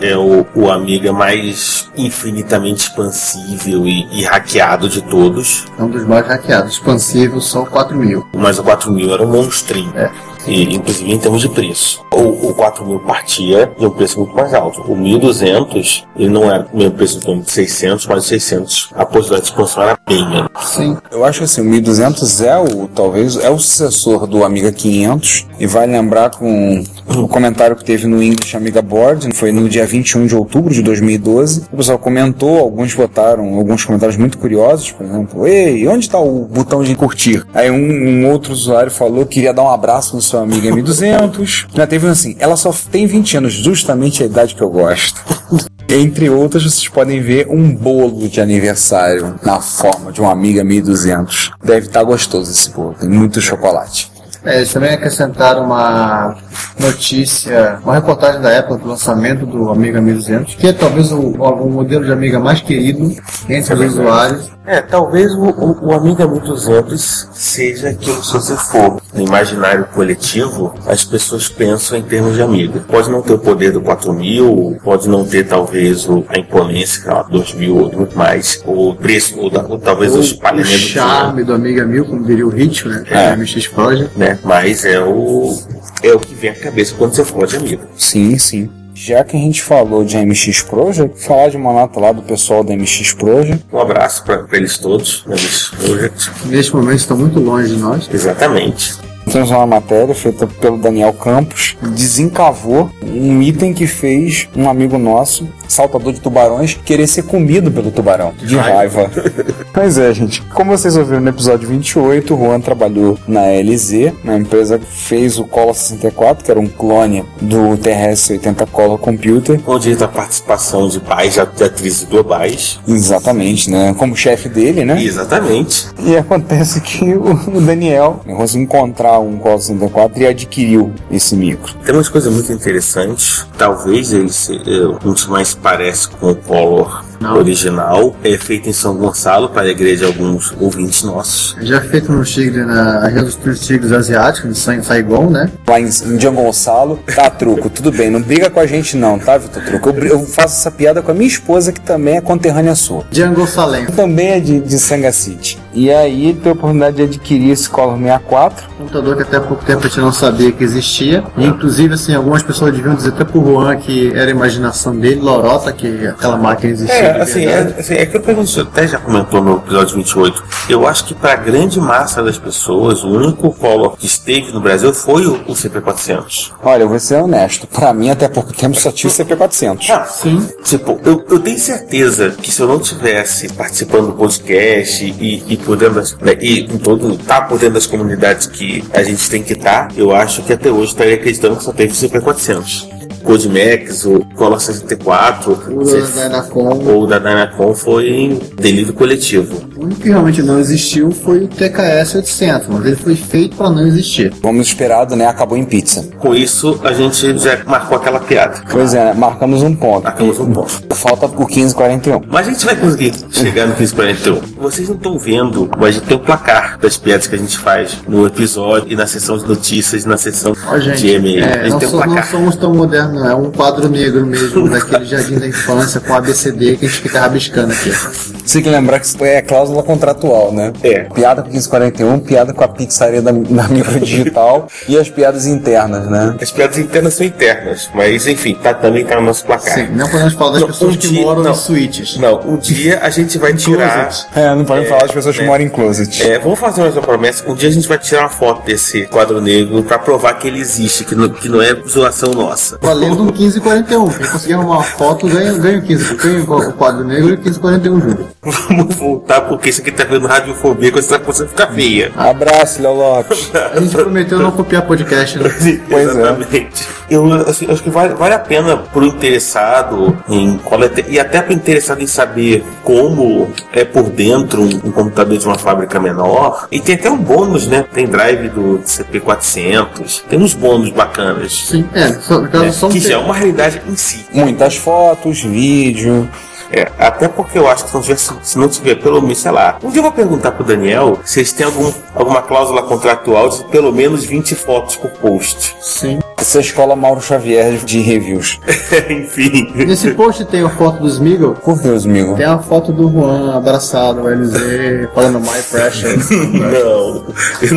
é o, o Amiga mais infinitamente expansível e, e hackeado de todos. É um dos mais hackeados. Expansível só 4 mil. Mas o 4000 era um monstrinho. É. E, inclusive em termos de preço. O, o 4000 partia de um preço muito mais alto. O 1200, ele não era o mesmo preço do 600, mas o 600, a possibilidade de expansão era bem menos. Sim. Eu acho que assim, o 1200 é o, talvez, é o sucessor do Amiga 500 e vai lembrar com o comentário que teve no English Amiga Board, foi no dia 21 de outubro de 2012. O pessoal comentou, alguns botaram alguns comentários muito curiosos, por exemplo, ei, onde está o botão de curtir? Aí um, um outro usuário falou que iria dar um abraço no seu amigo M200. Já teve um assim, ela só tem 20 anos, justamente a idade que eu gosto. Entre outras, vocês podem ver um bolo de aniversário na forma de um Amiga 1200. Deve estar gostoso esse bolo, tem muito chocolate. É, eles também acrescentaram uma notícia, uma reportagem da época do lançamento do Amiga 1200, que é talvez o, o modelo de Amiga mais querido entre os usuários. É, talvez o, o, o Amiga 1200 seja aquilo que se você for no imaginário coletivo, as pessoas pensam em termos de Amiga. Pode não ter o poder do 4000, pode não ter talvez o, a imponência que é o 2000 ou muito mais, o preço, ou, ou talvez o o espalhamento do- charme do Amiga 1000, como diria o Hit, né? É. É. MX Project. né? Mas é o é o que vem à cabeça quando você fala de Amiga. Sim, sim. Já que a gente falou de MX Project, falar de uma nota lá do pessoal da MX Project. Um abraço para eles todos, nesse project. Neste momento estão muito longe de nós. Exatamente. Temos uma matéria feita pelo Daniel Campos, desencavou um item que fez um amigo nosso, saltador de tubarões, querer ser comido pelo tubarão, de raiva. pois é, gente. Como vocês ouviram no episódio 28, o Juan trabalhou na LZ, na empresa que fez o Cola 64, que era um clone do TRS-80 Cola Computer. Com direito à participação de pais de atrizes globais. Exatamente, né? Como chefe dele, né? Exatamente. E acontece que o o Daniel conseguiu encontrar um Cola 64 e adquiriu esse micro. Tem umas coisas muito interessantes. Talvez ele se, é, um dos mais parece com o Collor original. É feito em São Gonçalo, para a igreja de alguns ouvintes nossos. Já feito no Tigre, na região dos Tigres Asiáticos, de Sa- Saigon, né? Lá em, em Gonçalo, tá, Truco, tudo bem, não briga com a gente não, tá, Vitor Truco? Eu, eu faço essa piada com a minha esposa, que também é conterrânea sua. Django Salem. Também é de, de Sanga City. E aí ele teve a oportunidade de adquirir esse Commodore 64. computador que até há pouco tempo a gente não sabia que existia. E, inclusive, assim, algumas pessoas deviam dizer até pro Juan que era a imaginação dele, lorota, que aquela máquina existia. É, de assim, é, assim, é que eu pergunto, você até já comentou no episódio 28. Eu acho que para a grande massa das pessoas, o único Collor que esteve no Brasil foi o, o CP400. Olha, eu vou ser honesto. Pra mim, até pouco tempo, só tinha o CP400. Ah, sim. Tipo, eu, eu tenho certeza que se eu não tivesse participando do podcast e, e por dentro das, né, e com todo, tá por dentro das comunidades que a gente tem que estar, eu acho que até hoje estaria acreditando que só teve o CP400. Codimex, o Cola 64, O da Dynacom. ou o da Dynacom foi em delírio coletivo. O único que realmente não existiu foi o TKS 800, mas ele foi feito para não existir. Vamos esperado, né? Acabou em pizza. Com isso, a gente já marcou aquela piada. Pois é, né? marcamos um ponto. Marcamos um ponto. Falta o 1541. Mas a gente vai conseguir chegar no 1541. Vocês não estão vendo, mas a gente tem o placar das piadas que a gente faz no episódio e na sessão de notícias na sessão Ó, gente, de e-mail. a é, gente não, tem o so- não placar. somos tão modernos, não. É um quadro negro mesmo, daquele jardim da infância com ABCD que a gente fica rabiscando aqui. Você tem que lembrar que isso é cláusula contratual, né? É. Piada com 1541, piada com a pizzaria da, da microdigital e as piadas internas, né? As piadas internas são internas, mas enfim, tá, também tá no nosso placar. Sim, não podemos falar das Não, pessoas um que dia- moram não. em suítes. Não, um dia a gente vai tirar. É, não podemos falar das pessoas que né? moram em closet. É, vamos fazer mais uma promessa. Um dia a gente vai tirar uma foto desse quadro negro pra provar que ele existe, que não, que não é zoação nossa. Valendo um 1541. Quem conseguir arrumar uma foto ganha, ganha o 15. Ganha o quadro negro e o 1541 junto. Vamos voltar, porque isso aqui tá vendo radiofobia, quando essa coisa fica feia. Abraço, Léo Lopes. A gente prometeu não copiar podcast, né? Pois é. Exatamente. Eu assim, acho que vale, vale a pena pro interessado em coleta e até pro interessado em saber como é por dentro um, um computador de uma fábrica menor. E tem até um bônus, né? Tem drive do CP400, tem uns bônus bacanas. Sim, é. Só, no caso, né, só que já é uma realidade em si. Muitas fotos, vídeo. É, até porque eu acho que se não, tivesse, se não tiver pelo menos, sei lá. Um dia eu vou perguntar pro Daniel se eles têm algum, alguma cláusula contratual de pelo menos 20 fotos por post. Sim. Essa é a escola Mauro Xavier de reviews. Enfim. Nesse post tem a foto do Smiggle. Por Deus, amigo. Tem a foto do Juan abraçado, o LZ, falando My Precious. Não,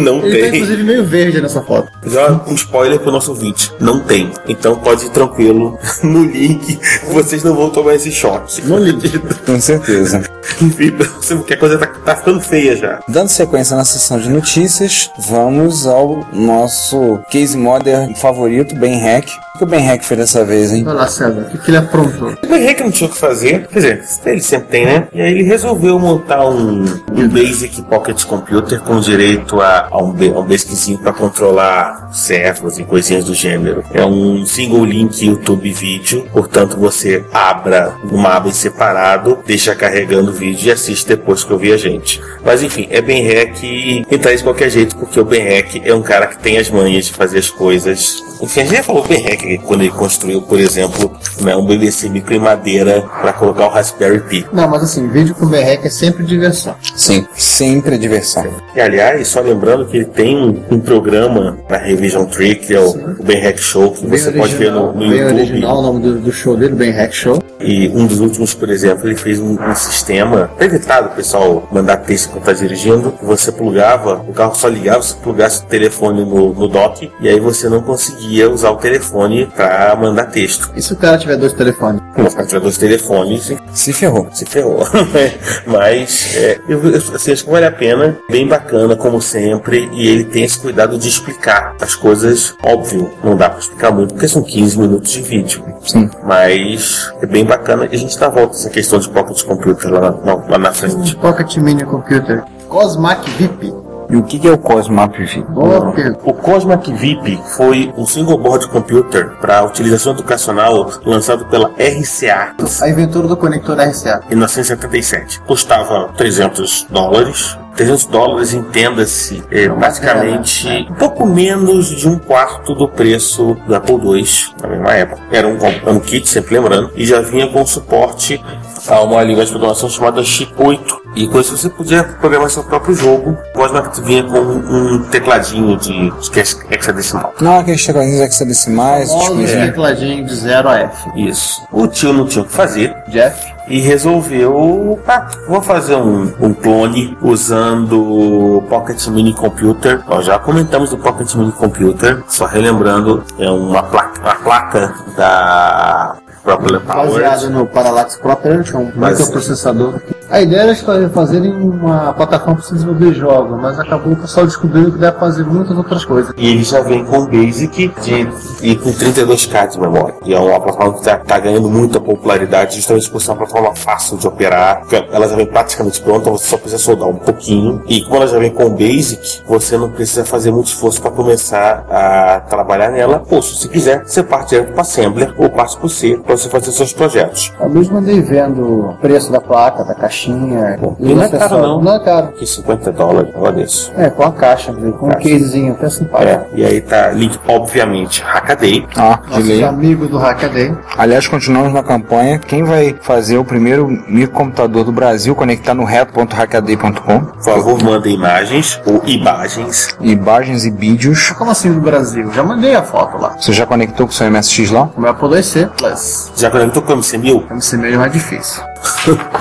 não Ele tá tem. inclusive meio verde nessa foto. Já um spoiler pro nosso ouvinte. Não tem. Então pode ir tranquilo no link. Vocês não vão tomar esse choque. No link. Com certeza. Enfim, porque a coisa tá, tá ficando feia já. Dando sequência na sessão de notícias, vamos ao nosso case modern favorito, Ben Hack. O que o Ben Hack fez dessa vez, hein? Olha lá, César, o que, que ele aprontou? O Henrique não tinha o que fazer. Quer dizer, ele sempre tem, né? E aí ele resolveu montar um, um Basic Pocket Computer com direito a, a um, a um BASICzinho para controlar servos e coisinhas do gênero. É um single link YouTube vídeo, portanto você abra uma aba em separado, deixa carregando o vídeo e assiste depois que ouvir a gente. Mas enfim, é Ben Hack e entrar de qualquer jeito, porque o Ben Hack é um cara que tem as manhas de fazer as coisas. Enfim, a gente já falou Ben Hack quando ele construiu, por exemplo, né, um BBC micro em madeira para colocar o Raspberry Pi. Não, mas assim, vídeo com BREC é sempre diversão. Sim, sempre é diversão. E aliás, só lembrando que ele tem um, um programa na Revision Tree, que é o, o Ben Hack Show, que Bem você pode ver no, original, no bem YouTube. original o nome do, do show dele, bem Hack Show. E um dos últimos, por exemplo, ele fez um, um sistema para evitar o pessoal mandar texto quando tá dirigindo. Você plugava, o carro só ligava se plugasse o telefone no, no dock, e aí você não conseguia usar o telefone para mandar texto. E se o cara tiver dois telefones? Se você tiver dois telefones, Se ferrou. se ferrou. Mas é, eu, eu, assim, acho que vale a pena, bem bacana, como sempre, e ele tem esse cuidado de explicar as coisas, óbvio, não dá pra explicar muito, porque são 15 minutos de vídeo. Sim. Mas é bem bacana e a gente dá volta essa questão de pocket computer lá na, na- lá na frente. Pocket Mini Computer. Cosmac VIP. E o que é o Cosmap V? Boa pergunta. O Cosmac VIP foi um single board computer para utilização educacional lançado pela RCA A inventora do conector RCA. em 1977. Custava 300 dólares. 300 dólares, entenda-se, é, basicamente um pouco menos de um quarto do preço do Apple II na mesma época. Era um, um kit, sempre lembrando, e já vinha com suporte a uma linguagem de programação chamada Chip 8. E com isso você podia programar seu próprio jogo. O Cosmac vinha com um tecladinho de, é hexadecimal. Não, aqueles tecladinhos hexadecimais, Famoso tipo, tecladinho de 0 a F. Isso. O tio não tinha o que fazer. Jeff. E resolveu, ah, vou fazer um, um clone usando o Pocket Mini Computer. Já comentamos do Pocket Mini Computer, só relembrando, é uma placa, uma placa da Propeller Baseado no Parallax Propeller, que é um Mas- microprocessador. A ideia era fazerem uma plataforma para se desenvolver jogos, mas acabou o pessoal descobrindo que deve fazer muitas outras coisas. E ele já vem com Basic de, e com 32K de memória. E é uma plataforma que está ganhando muita popularidade justamente por ser uma plataforma fácil de operar. Ela já vem praticamente pronta, você só precisa soldar um pouquinho. E como ela já vem com Basic, você não precisa fazer muito esforço para começar a trabalhar nela. Ou se você quiser, você parte direto para Assembler ou parte para o C para você fazer seus projetos. Eu mesmo andei vendo o preço da placa, da caixinha. E não é caro não. Não é caro. Que 50 dólares, olha isso. É, com a caixa, com um Caixa. casezinho, até simpático. É, e aí tá link, obviamente, Hackaday. Ah, Nossos amigos do Hackaday. Aliás, continuamos na campanha. Quem vai fazer o primeiro microcomputador do Brasil conectar no reto.hackaday.com? Por favor, mandem imagens ou imagens. Imagens e vídeos. Como assim do Brasil? Já mandei a foto lá. Você já conectou com o seu MSX lá? O meu Apple IC Plus. Já conectou com o MC1000? O MC meio é mais difícil.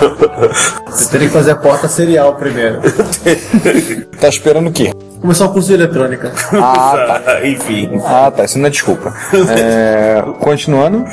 Você teria que fazer a porta serial primeiro. Tá esperando o quê? Começar o curso de eletrônica. Ah, tá. Enfim. Ah, tá. Isso não é desculpa. É, continuando,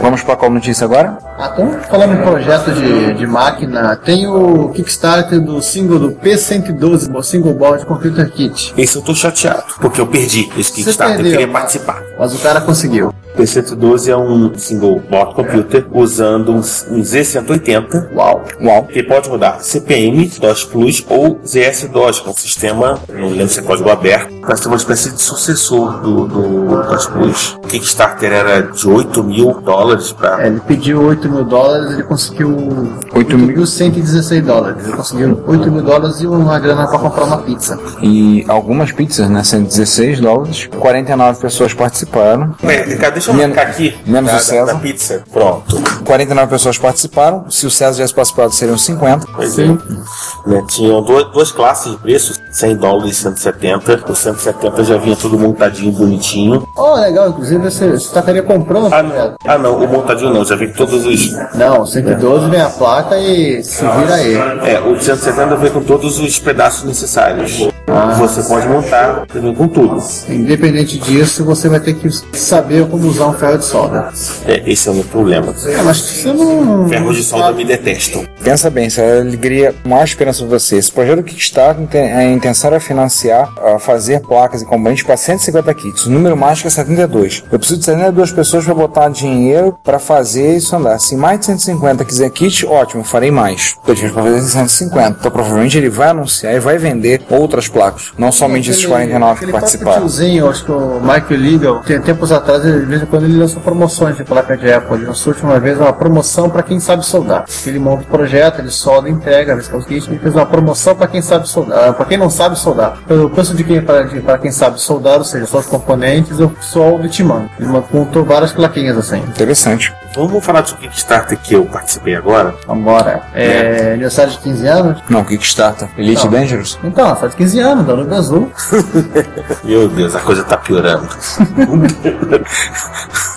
vamos para qual notícia agora? Ah, então, falando em projeto de, de máquina, tem o Kickstarter do single do P112, o Single Board Computer Kit. Esse eu tô chateado, porque eu perdi esse Kickstarter, eu perdeu, queria mas- participar. Mas o cara conseguiu. O P112 é um single board computer usando um, um Z180. Uau. Uau. Que pode rodar CPM, DOS Plus ou ZS-DOS, que é um sistema, não lembro se é código aberto, para ser uma espécie de sucessor do, do DOS Plus. O Kickstarter era de 8 mil dólares para É, ele pediu 8 mil dólares, ele conseguiu 8 mil. 8.116 dólares. Ele conseguiu 8 mil dólares e uma grana para comprar uma pizza. E algumas pizzas, né? 116 dólares. 49 pessoas participaram. Ricardo, deixa eu Menos- marcar aqui. menos da, o César. Da, pizza. Pronto. 49 pessoas participaram. Se o César tivesse participado, seriam 50. Pois é. Né, tinham duas, duas classes de preços, 100 dólares e 170. O 170 já vinha tudo montadinho, bonitinho. Oh, legal, inclusive você, você estaria comprando Ah, não, ah, não o montadinho não, já vem todos os... Não, 112 vem a placa e se vira aí. É, o 170 vem com todos os pedaços necessários. Ah. Você pode montar, com tudo. Independente disso, você vai ter que saber como usar um ferro de solda. É, esse é o meu problema. É, mas você não. Ferros de solda me detestam. Pensa bem, se a alegria, uma esperança pra você. Esse projeto Kickstarter, tem- a intenção era financiar, a fazer placas e componentes para 150 kits. O número mágico é 72. Eu preciso de 72 pessoas para botar dinheiro para fazer isso andar. Se mais de 150 quiser kit, ótimo, farei mais. Eu tinha para fazer 150. Então provavelmente ele vai anunciar e vai vender outras Não somente esses 49 que Aquele participaram. tiozinho, acho que o Michael Legal, tem tempos atrás, ele, de vez em quando ele lançou promoções de placa de Apple. Ele lançou a última vez uma promoção para quem sabe soldar. Ele monta o projeto, ele solda, entrega, às vezes faz o kit, ele fez uma promoção para quem sabe soldar, para quem não sabe soldar. Eu penso de quem para para quem sabe soldar, ou seja, só os componentes, eu soldo e te mando. Ele montou várias plaquinhas assim. Interessante. Vamos falar do Kickstarter que eu participei agora? Vambora. É, aniversário de 15 anos? Não, Kickstarter. Elite Não. Dangerous? Então, faz 15 anos, da Luz Azul. Meu Deus, a coisa tá piorando.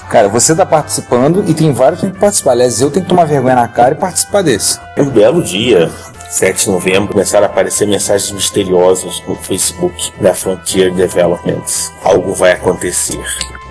Cara, você tá participando e tem vários que tem que participar. Aliás, eu tenho que tomar vergonha na cara e participar desse. Um belo dia, 7 de novembro, começaram a aparecer mensagens misteriosas no Facebook da Frontier Developments. Algo vai acontecer.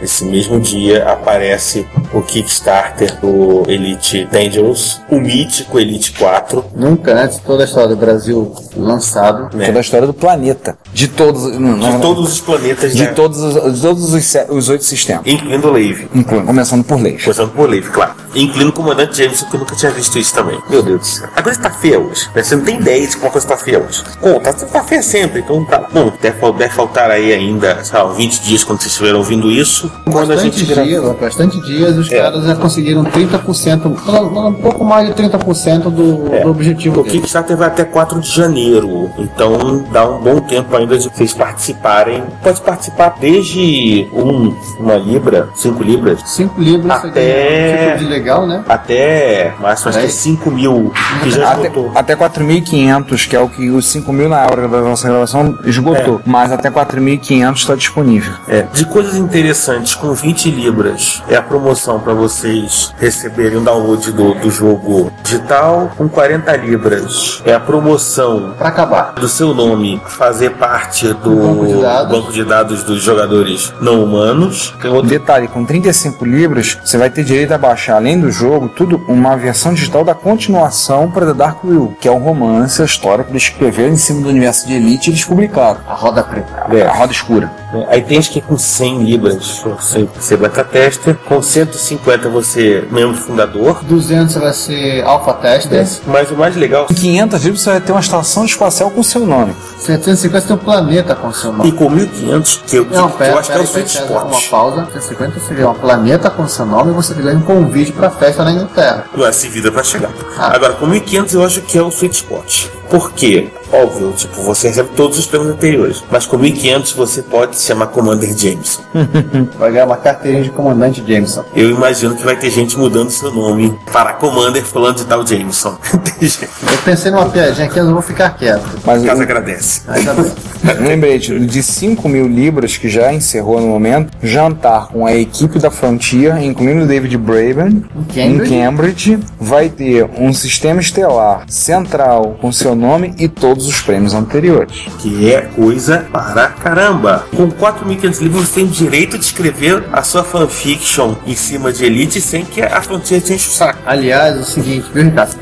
Esse mesmo dia aparece o Kickstarter do Elite Dangerous, o mítico Elite 4, Nunca antes, toda a história do Brasil lançado. né? Toda a história do planeta. De todos. não, De não, todos os planetas de da- todos, os, de todos os, os oito sistemas. incluindo o Lave. Incluindo, começando por leis. Começando por Lave, claro. Incluindo o comandante Jameson, que eu nunca tinha visto isso também. Meu Deus do céu. A coisa tá feia hoje. né? Você não tem ideia de como a coisa tá feia hoje. Bom, tá, tá feia sempre, então tá. Bom, deve, deve faltar aí ainda, sei lá, 20 dias quando vocês estiverem ouvindo isso. Quando a Bastante gente dias, bastante dias, os É. caras já conseguiram 30%, um pouco mais de 30% do, É. do objetivo O deles. Kickstarter vai até 4 de janeiro, então dá um bom tempo ainda de vocês participarem. Pode participar desde um, uma libra, 5 libras, 5 libras Até- um tipo de legal, né? Até máximo acho que 5 mil que já Até, esgotou. até 4.500, que é o que os 5.000 na hora da nossa gravação esgotou. Mas até 4.500 está disponível. É, de coisas interessantes, com 20 libras é a promoção para vocês receberem o download do, do jogo digital. Com 40 libras é a promoção Pra acabar. do seu nome fazer parte do banco de dados. banco de dados dos jogadores não humanos. Outro Detalhe, com 35 libras, você vai ter direito a baixar, além do jogo, tudo uma versão digital da continuação para The Dark Will, que é um romance, a história que eles escreveram em cima do universo de Elite e eles publicaram. A roda preta. É, a roda escura. Né? Aí tem que com 100 libras você ser beta tester, com 150 você é membro fundador. 200 vai ser alpha tester. Mas o mais legal Em 500 libras você vai ter uma estação espacial com seu nome. 750 tem um planeta com seu nome. e com 1500 que eu, que Não, pera, eu acho que é pera, o pera, sweet pera, uma spot. pausa. 150 seria um planeta com seu nome e você ganha um convite pra festa na Inglaterra. Não é se vida pra chegar. Ah. Agora, com 1500 eu acho que é o sweet spot. Por quê? Óbvio, tipo, você recebe todos os prêmios anteriores. Mas com 1500 você pode se chamar Commander Jameson. Vai ganhar uma carteirinha de comandante Jameson. Eu imagino que vai ter gente mudando seu nome para Commander falando de tal Jameson. Eu pensei numa piadinha aqui, eu não vou ficar quieto. Mas Casa o- agradece. Um lembrete, de 5 mil libras que já encerrou no momento, jantar com a equipe da Frontier, incluindo David Braben, em Cambridge? Vai ter um sistema estelar central com seu nome e todos os prêmios anteriores. Que é coisa para caramba. Com 4.500 livros você tem o direito de escrever a sua fanfiction em cima de Elite sem que a Frontier te enche o saco. Aliás, é o seguinte, viu, Ricardo?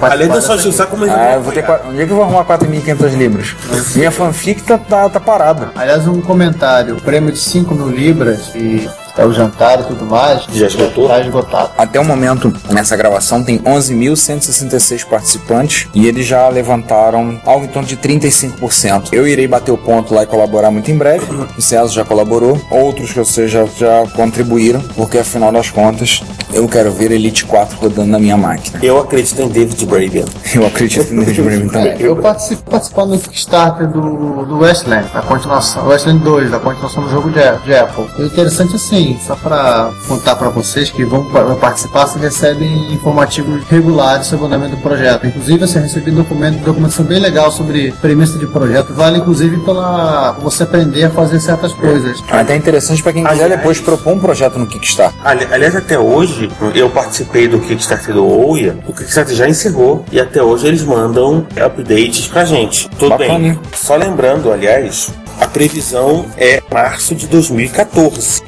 Além de só encher o saco, mas Ah, eu vou ter. Onde é que eu vou arrumar 4.500 libras? Minha fanfic tá, tá, tá parada. Aliás, um comentário. O prêmio de 5 mil libras e é o jantar e tudo mais. Já esgotou? Tá esgotado. Até o momento, nessa gravação, tem 11.166 participantes e eles já levantaram algo em torno de 35%. Eu irei bater o ponto lá e colaborar muito em breve. O César já colaborou, outros que eu sei já, já contribuíram, porque afinal das contas, eu quero ver Elite 4 rodando na minha máquina. Eu acredito em David Braben. Eu acredito no David Braben também. Eu participo participando do Kickstarter do, do Westland, da continuação, Westland 2, da continuação do jogo de, de Apple. O interessante assim, só pra contar pra vocês que vão pa- participar, vocês recebem informativos regulares sobre o andamento do projeto. Inclusive, você recebi documento, documentação bem legal sobre premissa de projeto. Vale, inclusive, pela você aprender a fazer certas coisas. Até interessante para quem quiser Aliás- depois propor um projeto no Kickstarter. Ali- Aliás, até hoje, eu participei do Kickstarter do Ouya. O Kickstarter já encerrou e até hoje eles mandam updates pra gente. Tudo Bacana, bem. Só lembrando, aliás, a previsão é março de 2014.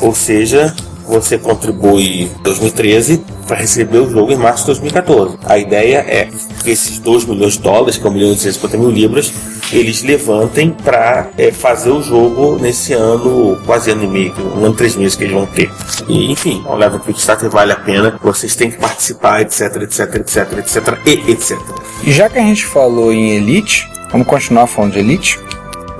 Ou seja, você contribui em 2013 para receber o jogo em março de 2014. A ideia é que esses 2 milhões de dólares, que é 1 milhão e 250 mil libras, eles levantem para fazer o jogo nesse ano, quase ano e meio, um ano e três meses que eles vão ter. E, enfim, o Kickstarter vale a pena, vocês têm que participar, etc, etc, etc, etc, e etc. Já que a gente falou em Elite, vamos continuar falando de Elite.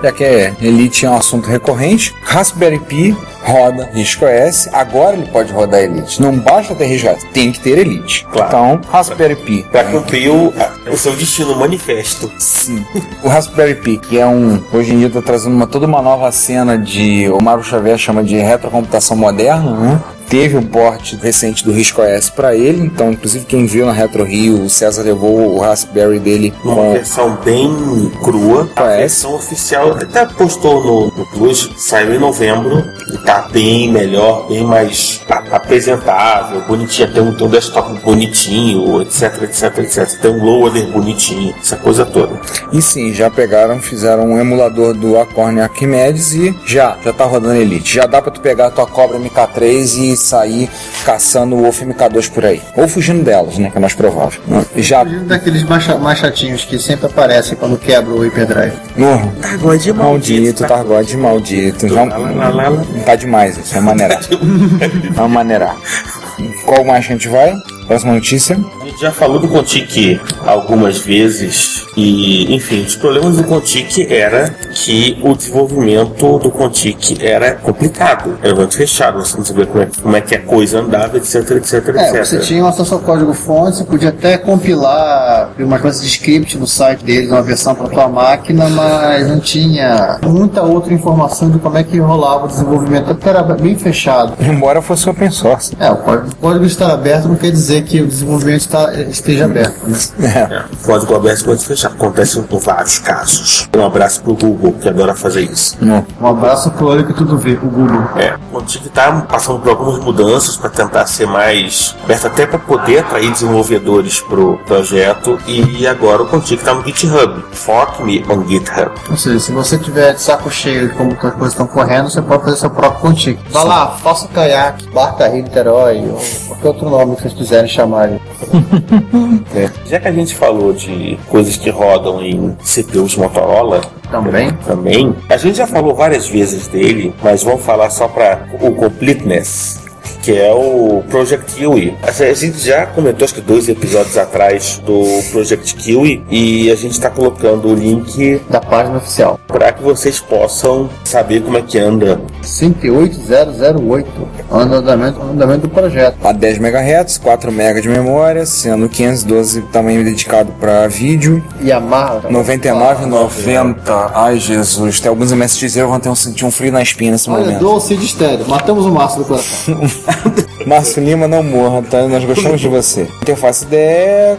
Já que é, Elite é um assunto recorrente, Raspberry Pi roda Risco OS, agora ele pode rodar Elite. Não basta ter Risco OS, tem que ter Elite. Claro. Então, Raspberry Pi. Para cumprir o, o seu destino manifesto. Sim. O Raspberry Pi, que é um. Hoje em dia está trazendo uma, toda uma nova cena de. O Mário Xavier chama de retrocomputação moderna, né? Teve um porte recente do Risco OS para ele, então, inclusive, quem viu na Retro Rio, o César levou o Raspberry dele Uma com versão bem crua. A OS. versão oficial até postou no, no Plus, saiu em novembro. E tá bem melhor, bem mais apresentável, bonitinha. Tem um, tem um desktop bonitinho, etc, etc, etc. Tem um loader bonitinho, essa coisa toda. E sim, já pegaram, fizeram um emulador do Acorn Archimedes e já, já tá rodando Elite. Já dá pra tu pegar a tua cobra MK3 e sair caçando o Wolf MK2 por aí. Ou fugindo delas, né, que é mais provável. Já, Fugindo daqueles mais, cha- mais chatinhos que sempre aparecem quando quebra o hyperdrive. no, Targode maldito, Targode maldito. Já, Lá, lá, lá, lá. tá demais isso, é maneirar. Vamos maneirar. Qual mais a gente vai? Próxima notícia. A gente já falou do Contic algumas vezes e, enfim, os problemas do Contic era que o desenvolvimento do Contic era complicado, era muito fechado, você não sabia como é, como é que a coisa andava, etc, etc, É, etc. você tinha um acesso ao código fonte, você podia até compilar uma espécie de script no site deles, uma versão para tua máquina, mas não tinha muita outra informação de como é que rolava o desenvolvimento, porque era bem fechado. Embora fosse open source. É, o código, o código estar aberto não quer dizer que o desenvolvimento está, esteja aberto. Né? É. O código aberto pode fechar. Acontece em vários casos. Um abraço pro Google, que adora fazer isso. Um abraço pro olho que tudo vê, o Google. É, o Contique tá passando por algumas mudanças para tentar ser mais aberto, até para poder atrair desenvolvedores pro projeto. E agora o Contique tá no GitHub. Fork me on GitHub. Ou seja, se você tiver de saco cheio de como as coisas estão correndo, você pode fazer seu próprio contigo. Vá lá, faça o caiaque, Barca Rio Niterói, ou qualquer outro nome que vocês quiserem chamar. aí. É. Já que a gente falou de coisas que rodam em CPUs Motorola, Também. também, a gente já falou várias vezes dele, mas vamos falar só para o completeness. Que é o Project Kiwi. A gente já comentou, acho que dois episódios atrás, do Project Kiwi, e a gente está colocando o link Da página oficial. para que vocês possam saber como é que anda 58008. Anda o andamento, andamento do projeto. A 10 MHz, 4 MB de memória, sendo 512 tamanho dedicado para vídeo, Yamaha. 99,90. Ai Jesus, tem alguns MSX eu vão ter um, sentir um frio na espinha nesse Olha, momento. doce de estéreo. Matamos o Márcio do coração. antes Márcio Lima, não morra, tá? Nós gostamos de você. Interface DE,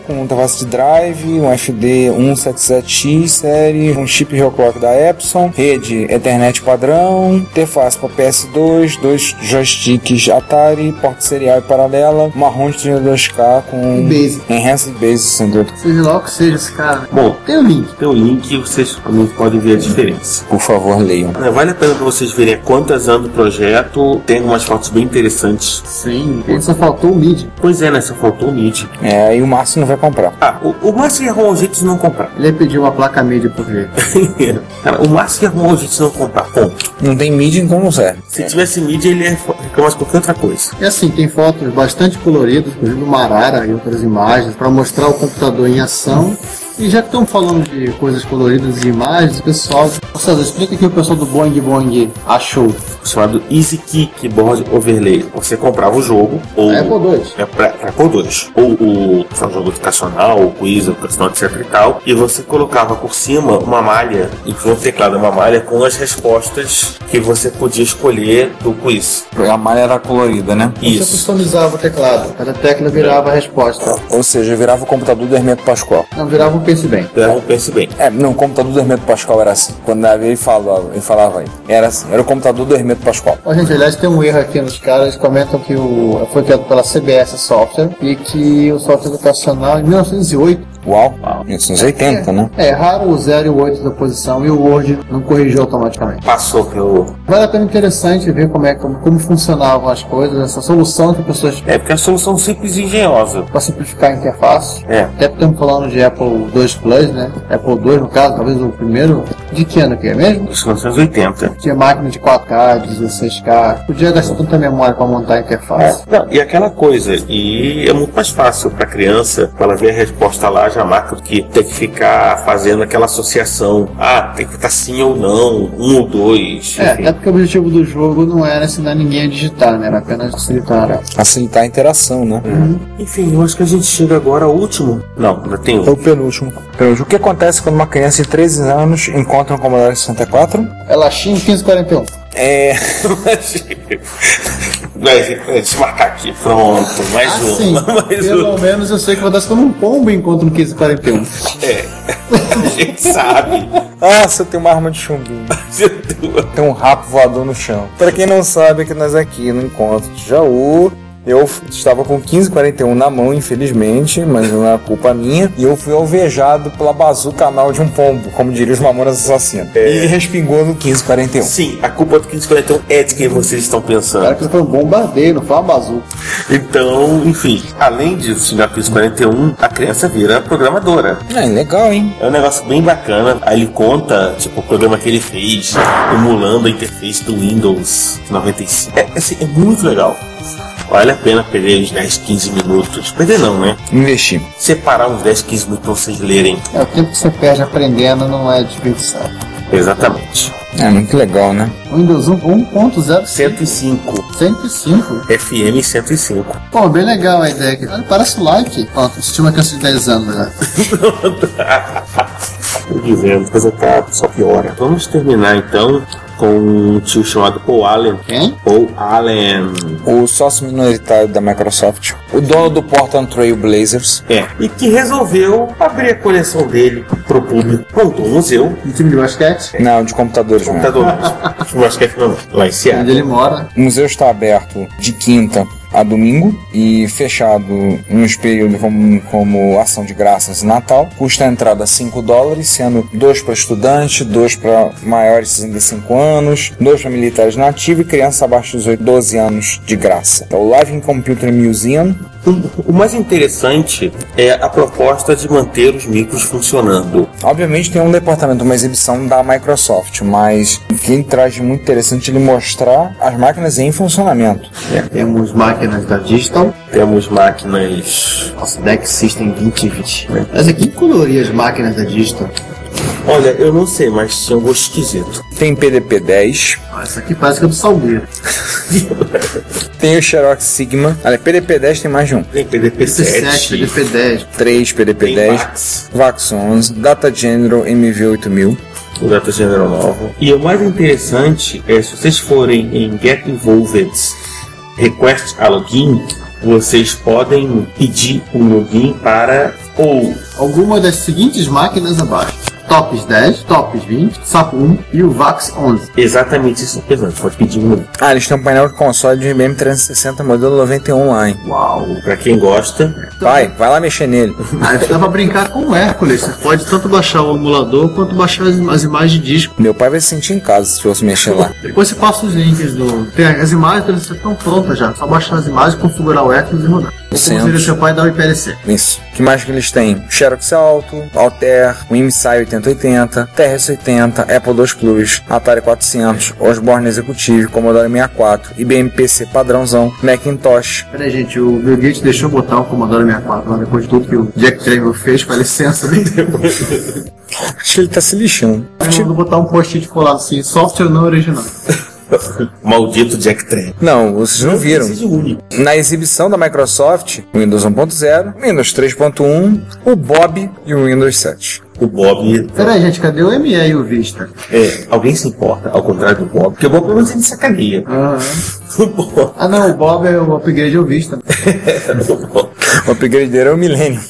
com interface de drive, um FD 177X série, um chip Real Clock da Epson, rede Ethernet padrão, interface para PS2, dois joysticks Atari, porta serial e paralela, marrom de 32K com Basic. Enhanced Basic 108. Seja lá o que seja esse cara. Bom, Tem o link. tem o link e vocês também podem ver a diferença. Por favor, leiam. É, Vale a pena para vocês verem quantas anos o projeto. Tem algumas fotos bem interessantes. Sim. Ele só faltou o MIDI. Pois é, né? Só faltou o MIDI. É, e o Márcio não vai comprar. Ah, o, o Márcio ia arrumar um jeito de não comprar. Ele ia pedir uma placa MIDI por jeito. Cara, o Márcio ia arrumar um jeito de não comprar. Ponto. Não tem mídia, então não serve. Se tivesse mídia, ele ia reclamar de qualquer outra coisa. E assim, tem fotos bastante coloridas, inclusive uma arara e outras imagens, para mostrar o computador em ação. E já que estamos falando de coisas coloridas e imagens, pessoal, César, explica aqui o pessoal do Boing Boing achou. Chamado Easy Key Keyboard Overlay. Você comprava o jogo, ou. É Apple II. É pra, pra Apple II. Ou o lá, um jogo educacional, o quiz, educacional, etc e tal. E você colocava por cima uma malha, e foi um teclado, uma malha com as respostas que você podia escolher do quiz. A malha era colorida, né? Você Isso. customizava o teclado, cada tecla virava a resposta. Ou seja, virava o computador do Hermeto Pascoal. Não virava um pense bem. Então, pense bem. É, não, o computador do Hermeto Pascoal era assim. Quando ele falava, ele falava aí. Era assim, era o computador do Hermeto Pascoal. Ó, gente, aliás, tem um erro aqui nos caras, eles comentam que o, foi criado pela CBS Software e que o software educacional em 1908 Uau, 1980, né? é raro o 0 e o 8 da posição e o Word não corrigiu automaticamente. Passou pelo. Vale a pena interessante ver como é como, como funcionavam as coisas, essa solução que pessoas É, porque é a solução simples e engenhosa. para simplificar a interface. É. Até porque estamos falando de Apple II Plus, né? Apple II, no caso, talvez o primeiro. De que ano que é mesmo? Dos 1980. Tinha máquina de 4K, de 16K. Podia gastar tanta memória para montar a interface. Não, e aquela coisa, e é muito mais fácil para criança, para ela ver a resposta lá, já marca do que ter que ficar fazendo aquela associação. Ah, tem que estar sim ou não, um ou dois. É, enfim. até porque o objetivo do jogo não era ensinar ninguém a digitar, né? Era apenas facilitar. Facilitar a interação, né? Enfim, eu acho que a gente chega agora ao último. Não, ainda tem É um. o penúltimo. penúltimo. O que acontece quando uma criança de 13 anos encontra um Commodore 64? Ela Shin 1541. É. Vai, deixa eu marcar aqui. Pronto, mais um. Assim, mais pelo um. menos eu sei que acontece quando um pombo encontra um 1541. É. A gente sabe. Ah, você tem uma arma de chumbinho. Tem um rapo voador no chão. Pra quem não sabe, aqui nós aqui no encontro de Jaú. Eu estava com 1541 na mão, infelizmente, mas não é culpa minha. E eu fui alvejado pela bazuca anal de um pombo, como diriam os mamonas assassinos. E respingou no 1541. Sim, a culpa do 1541 é de quem vocês estão pensando. Cara, que foi um bombardeio, não foi uma bazuca. Então, enfim, além de xingar 1541, a criança vira programadora. É legal, hein? É um negócio bem bacana. Aí ele conta, tipo, o programa que ele fez, emulando a interface do Windows 95. É, assim, é muito legal. Vale a pena perder uns 10, 15 minutos. Perder não, né? Investir. Separar uns 10, 15 minutos pra vocês lerem. É, o tempo que você perde aprendendo não é desperdiçado. Exatamente. É muito legal, né? Windows 1 1.0 105. 105. FM 105. Pô, bem legal a ideia. Olha, Parece like. Ó, assisti uma criança de 10 anos já. Tô dizendo, a coisa tá só piora. Vamos terminar então com um tio chamado Paul Allen. Quem? Paul Allen. O sócio minoritário da Microsoft, o dono do Portland Trail Blazers. É. E que resolveu abrir a coleção dele pro público. Montou um museu. Um time de basquete. Não, de computadores. Computadores. É não, lá em Onde Seattle. ele mora. O museu está aberto de quinta a domingo e fechado nos períodos como, como ação de graças e Natal. Custa a entrada 5 dólares, sendo dois para estudante, dois para maiores de 65 anos, dois para militares nativos e crianças abaixo dos 8, 12 anos de graça. É o Live Computer Museum. O mais interessante é a proposta de manter os micros funcionando. Obviamente tem um departamento, uma exibição da Microsoft, mas o que traz de muito interessante é ele mostrar as máquinas em funcionamento. É, temos máquinas da Digital. Temos máquinas. Nossa, Deck System 2020. Mas aqui coloria as máquinas da Digital. Olha, eu não sei, mas tinha um gosto esquisito. Tem PDP-10, Ah, Essa aqui parece que é do Salgueiro. tem o Xerox Sigma. Olha, PDP-10 tem mais de um. Tem PDP 7, 7. PDP 10. 3 Tem PDP-10, Vax, VAX 11, Data General MV8000. o Data General novo. E o mais interessante é se vocês forem em Get Involved Request a Login, vocês podem pedir um login para ou Alguma das seguintes máquinas abaixo. Tops 10, Tops 20, SAP 1 e o VAX 11. exatamente isso você pode pedir um. Ah, eles têm um painel de console de IBM 360 modelo 91 online. Uau! Para quem gosta, Vai, vai lá mexer nele. Aí dá pra brincar com o Hércules. Você pode tanto baixar o emulador quanto baixar as, as imagens de disco. Meu pai vai se sentir em casa se fosse mexer lá. Depois você passa os links do. Tem as imagens eles estão prontas já. Só baixar as imagens, configurar o Hércules e rodar. Seria seu pai dar o IPLC. Isso. que mais que eles têm? Xerox Alto, Altair, o MSI 8080, TRS-80, Apple II Plus, Atari 400, Osborne Executive, Commodore 64, IBM PC padrãozão, Macintosh. Peraí, gente, o Bill Gates deixou botar o Commodore 64 lá depois de tudo que o Jack Travel fez com a licença dele. Acho que ele tá se lixando. Ele mandou botar um post-it colado assim, software não original. maldito Jack Tran. Não, vocês não viram. É. Na exibição da Microsoft, Windows 1.0, Windows 3.1, o Bob e o Windows 7. O Bob. Peraí, gente, cadê o ME e o Vista? É, alguém se importa, ao contrário do Bob, porque o Bob pelo menos ele sacaneia. Bob. Ah não, o Bob é o upgrade ao Vista. O upgrade dele é o Millennium.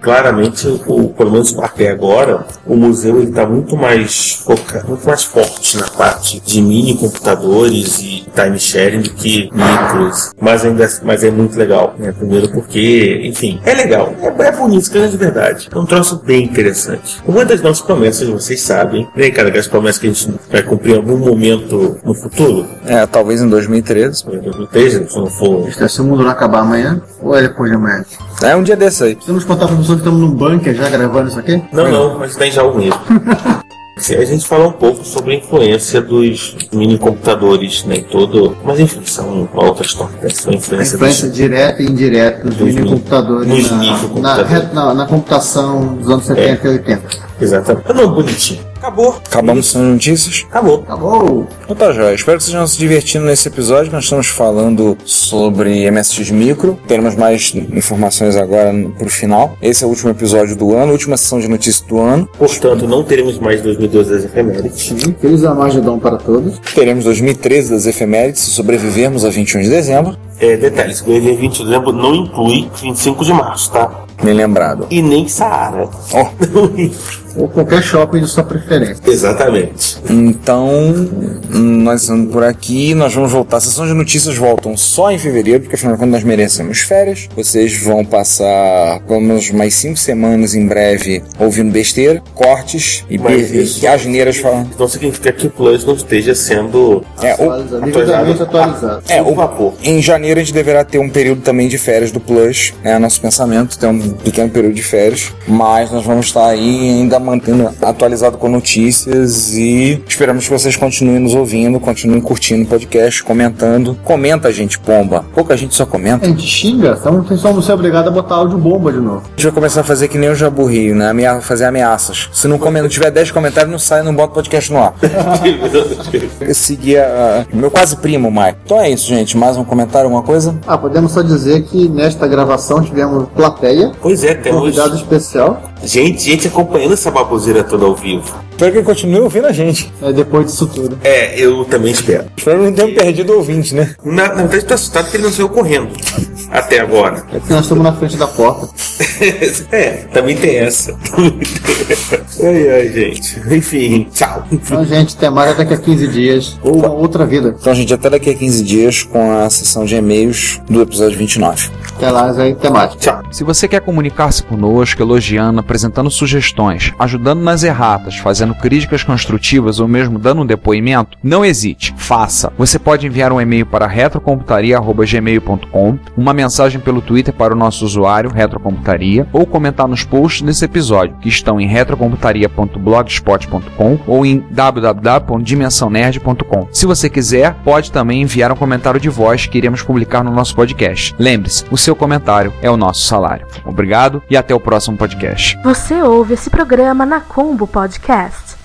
Claramente, o, pelo menos até agora, o museu está muito mais foca- muito mais forte na parte de mini computadores e time sharing do que micros. Mas ainda mas é muito legal. Né? Primeiro porque, enfim, é legal. É, é bonito, que é de verdade. É um troço bem interessante. Uma das nossas promessas, vocês sabem, né, cara, que as promessas que a gente vai cumprir em algum momento no futuro. É, talvez em 2013. Em 2013, se não for. Se o mundo não acabar amanhã, ou é depois de amanhã? É um dia desse aí. Precisamos contar para pessoas que estamos num bunker já gravando isso aqui? Não, não, mas tem já o mesmo. Se A gente fala um pouco sobre a influência dos mini computadores, né? em Todo, mas enfim, são outra história. Né? São a A influência, influência dos, direta e indireta dos Dos mini mini- computadores dos na, microcomputadores. na, na, na computação dos anos 70 e 80. Exatamente. Não, bonitinho. Acabou. Acabamos com as notícias. Acabou. Acabou! Então tá, joia. Espero que vocês estejam se divertindo nesse episódio. Nós estamos falando sobre MSX Micro. Teremos mais informações agora pro final. Esse é o último episódio do ano, última sessão de notícias do ano. Portanto, não teremos mais 2012 das efemérides. Feliz Armagedon para todos. Teremos 2013 das efemérides, se sobrevivermos a 21 de dezembro. É, detalhes, o EV 20 de dezembro não inclui 25 de março, tá? Bem lembrado. E nem Saara. Ó. Ou qualquer shopping de sua preferência. Exatamente. Então, nós estamos por aqui. Nós vamos voltar. A sessão de notícias voltam só em fevereiro, porque afinal de contas nós merecemos férias. Vocês vão passar pelo menos mais cinco semanas em breve ouvindo besteira, cortes e, e asneiras falando. Então significa que o Plus não esteja sendo É, o, Atualizado, devidamente atualizado. é, o o, vapor. em janeiro a gente deverá ter um período também de férias do Plus, é nosso pensamento, ter um pequeno período de férias, mas nós vamos estar aí ainda estar mantendo atualizado com notícias e esperamos que vocês continuem nos ouvindo, continuem curtindo o podcast, comentando. Comenta, gente, pomba. Pouca gente só comenta. A gente xinga, então somos ser obrigados a botar áudio bomba de novo. A gente vai começar a fazer que nem o Jaburri, né? Amea fazer ameaças. Se não, não tiver 10 comentários, não sai, não bota o podcast no ar. Eu segui a, a- meu quase primo, Mike. Então é isso, gente. Mais um comentário, alguma coisa? Ah, podemos só dizer que nesta gravação tivemos plateia, Pois é, temos convidado especial, gente, gente acompanhando essa baboseira toda ao vivo. Espero que ele continue ouvindo a gente. é, depois disso tudo. É, eu também espero. Espero que não tenha perdido o ouvinte, né? Na, na verdade, tô assustado que ele não saiu correndo. Até agora. É que nós estamos na frente da porta. é, também tem essa. ai, ai, gente. Enfim, tchau. Então, gente, até mais daqui a 15 dias, ou uma outra vida. Então, gente, até daqui a 15 dias com a sessão de e-mails do episódio 29. Até lá, aí, até mais. Tchau. Se você quer comunicar-se conosco, elogiando, apresentando sugestões, ajudando nas erratas, fazendo críticas construtivas ou mesmo dando um depoimento, não hesite, faça. Você pode enviar um e-mail para retrocomputaria.gmail.com, uma mensagem pelo Twitter para o nosso usuário Retrocomputaria ou comentar nos posts desse episódio, que estão em retrocomputaria.blogspot.com ou em www.dimensãonerd.com. Se você quiser, pode também enviar um comentário de voz que iremos publicar no nosso podcast. Lembre-se, o seu comentário é o nosso salário. Obrigado e até o próximo podcast. Você ouve esse programa na Combo Podcast.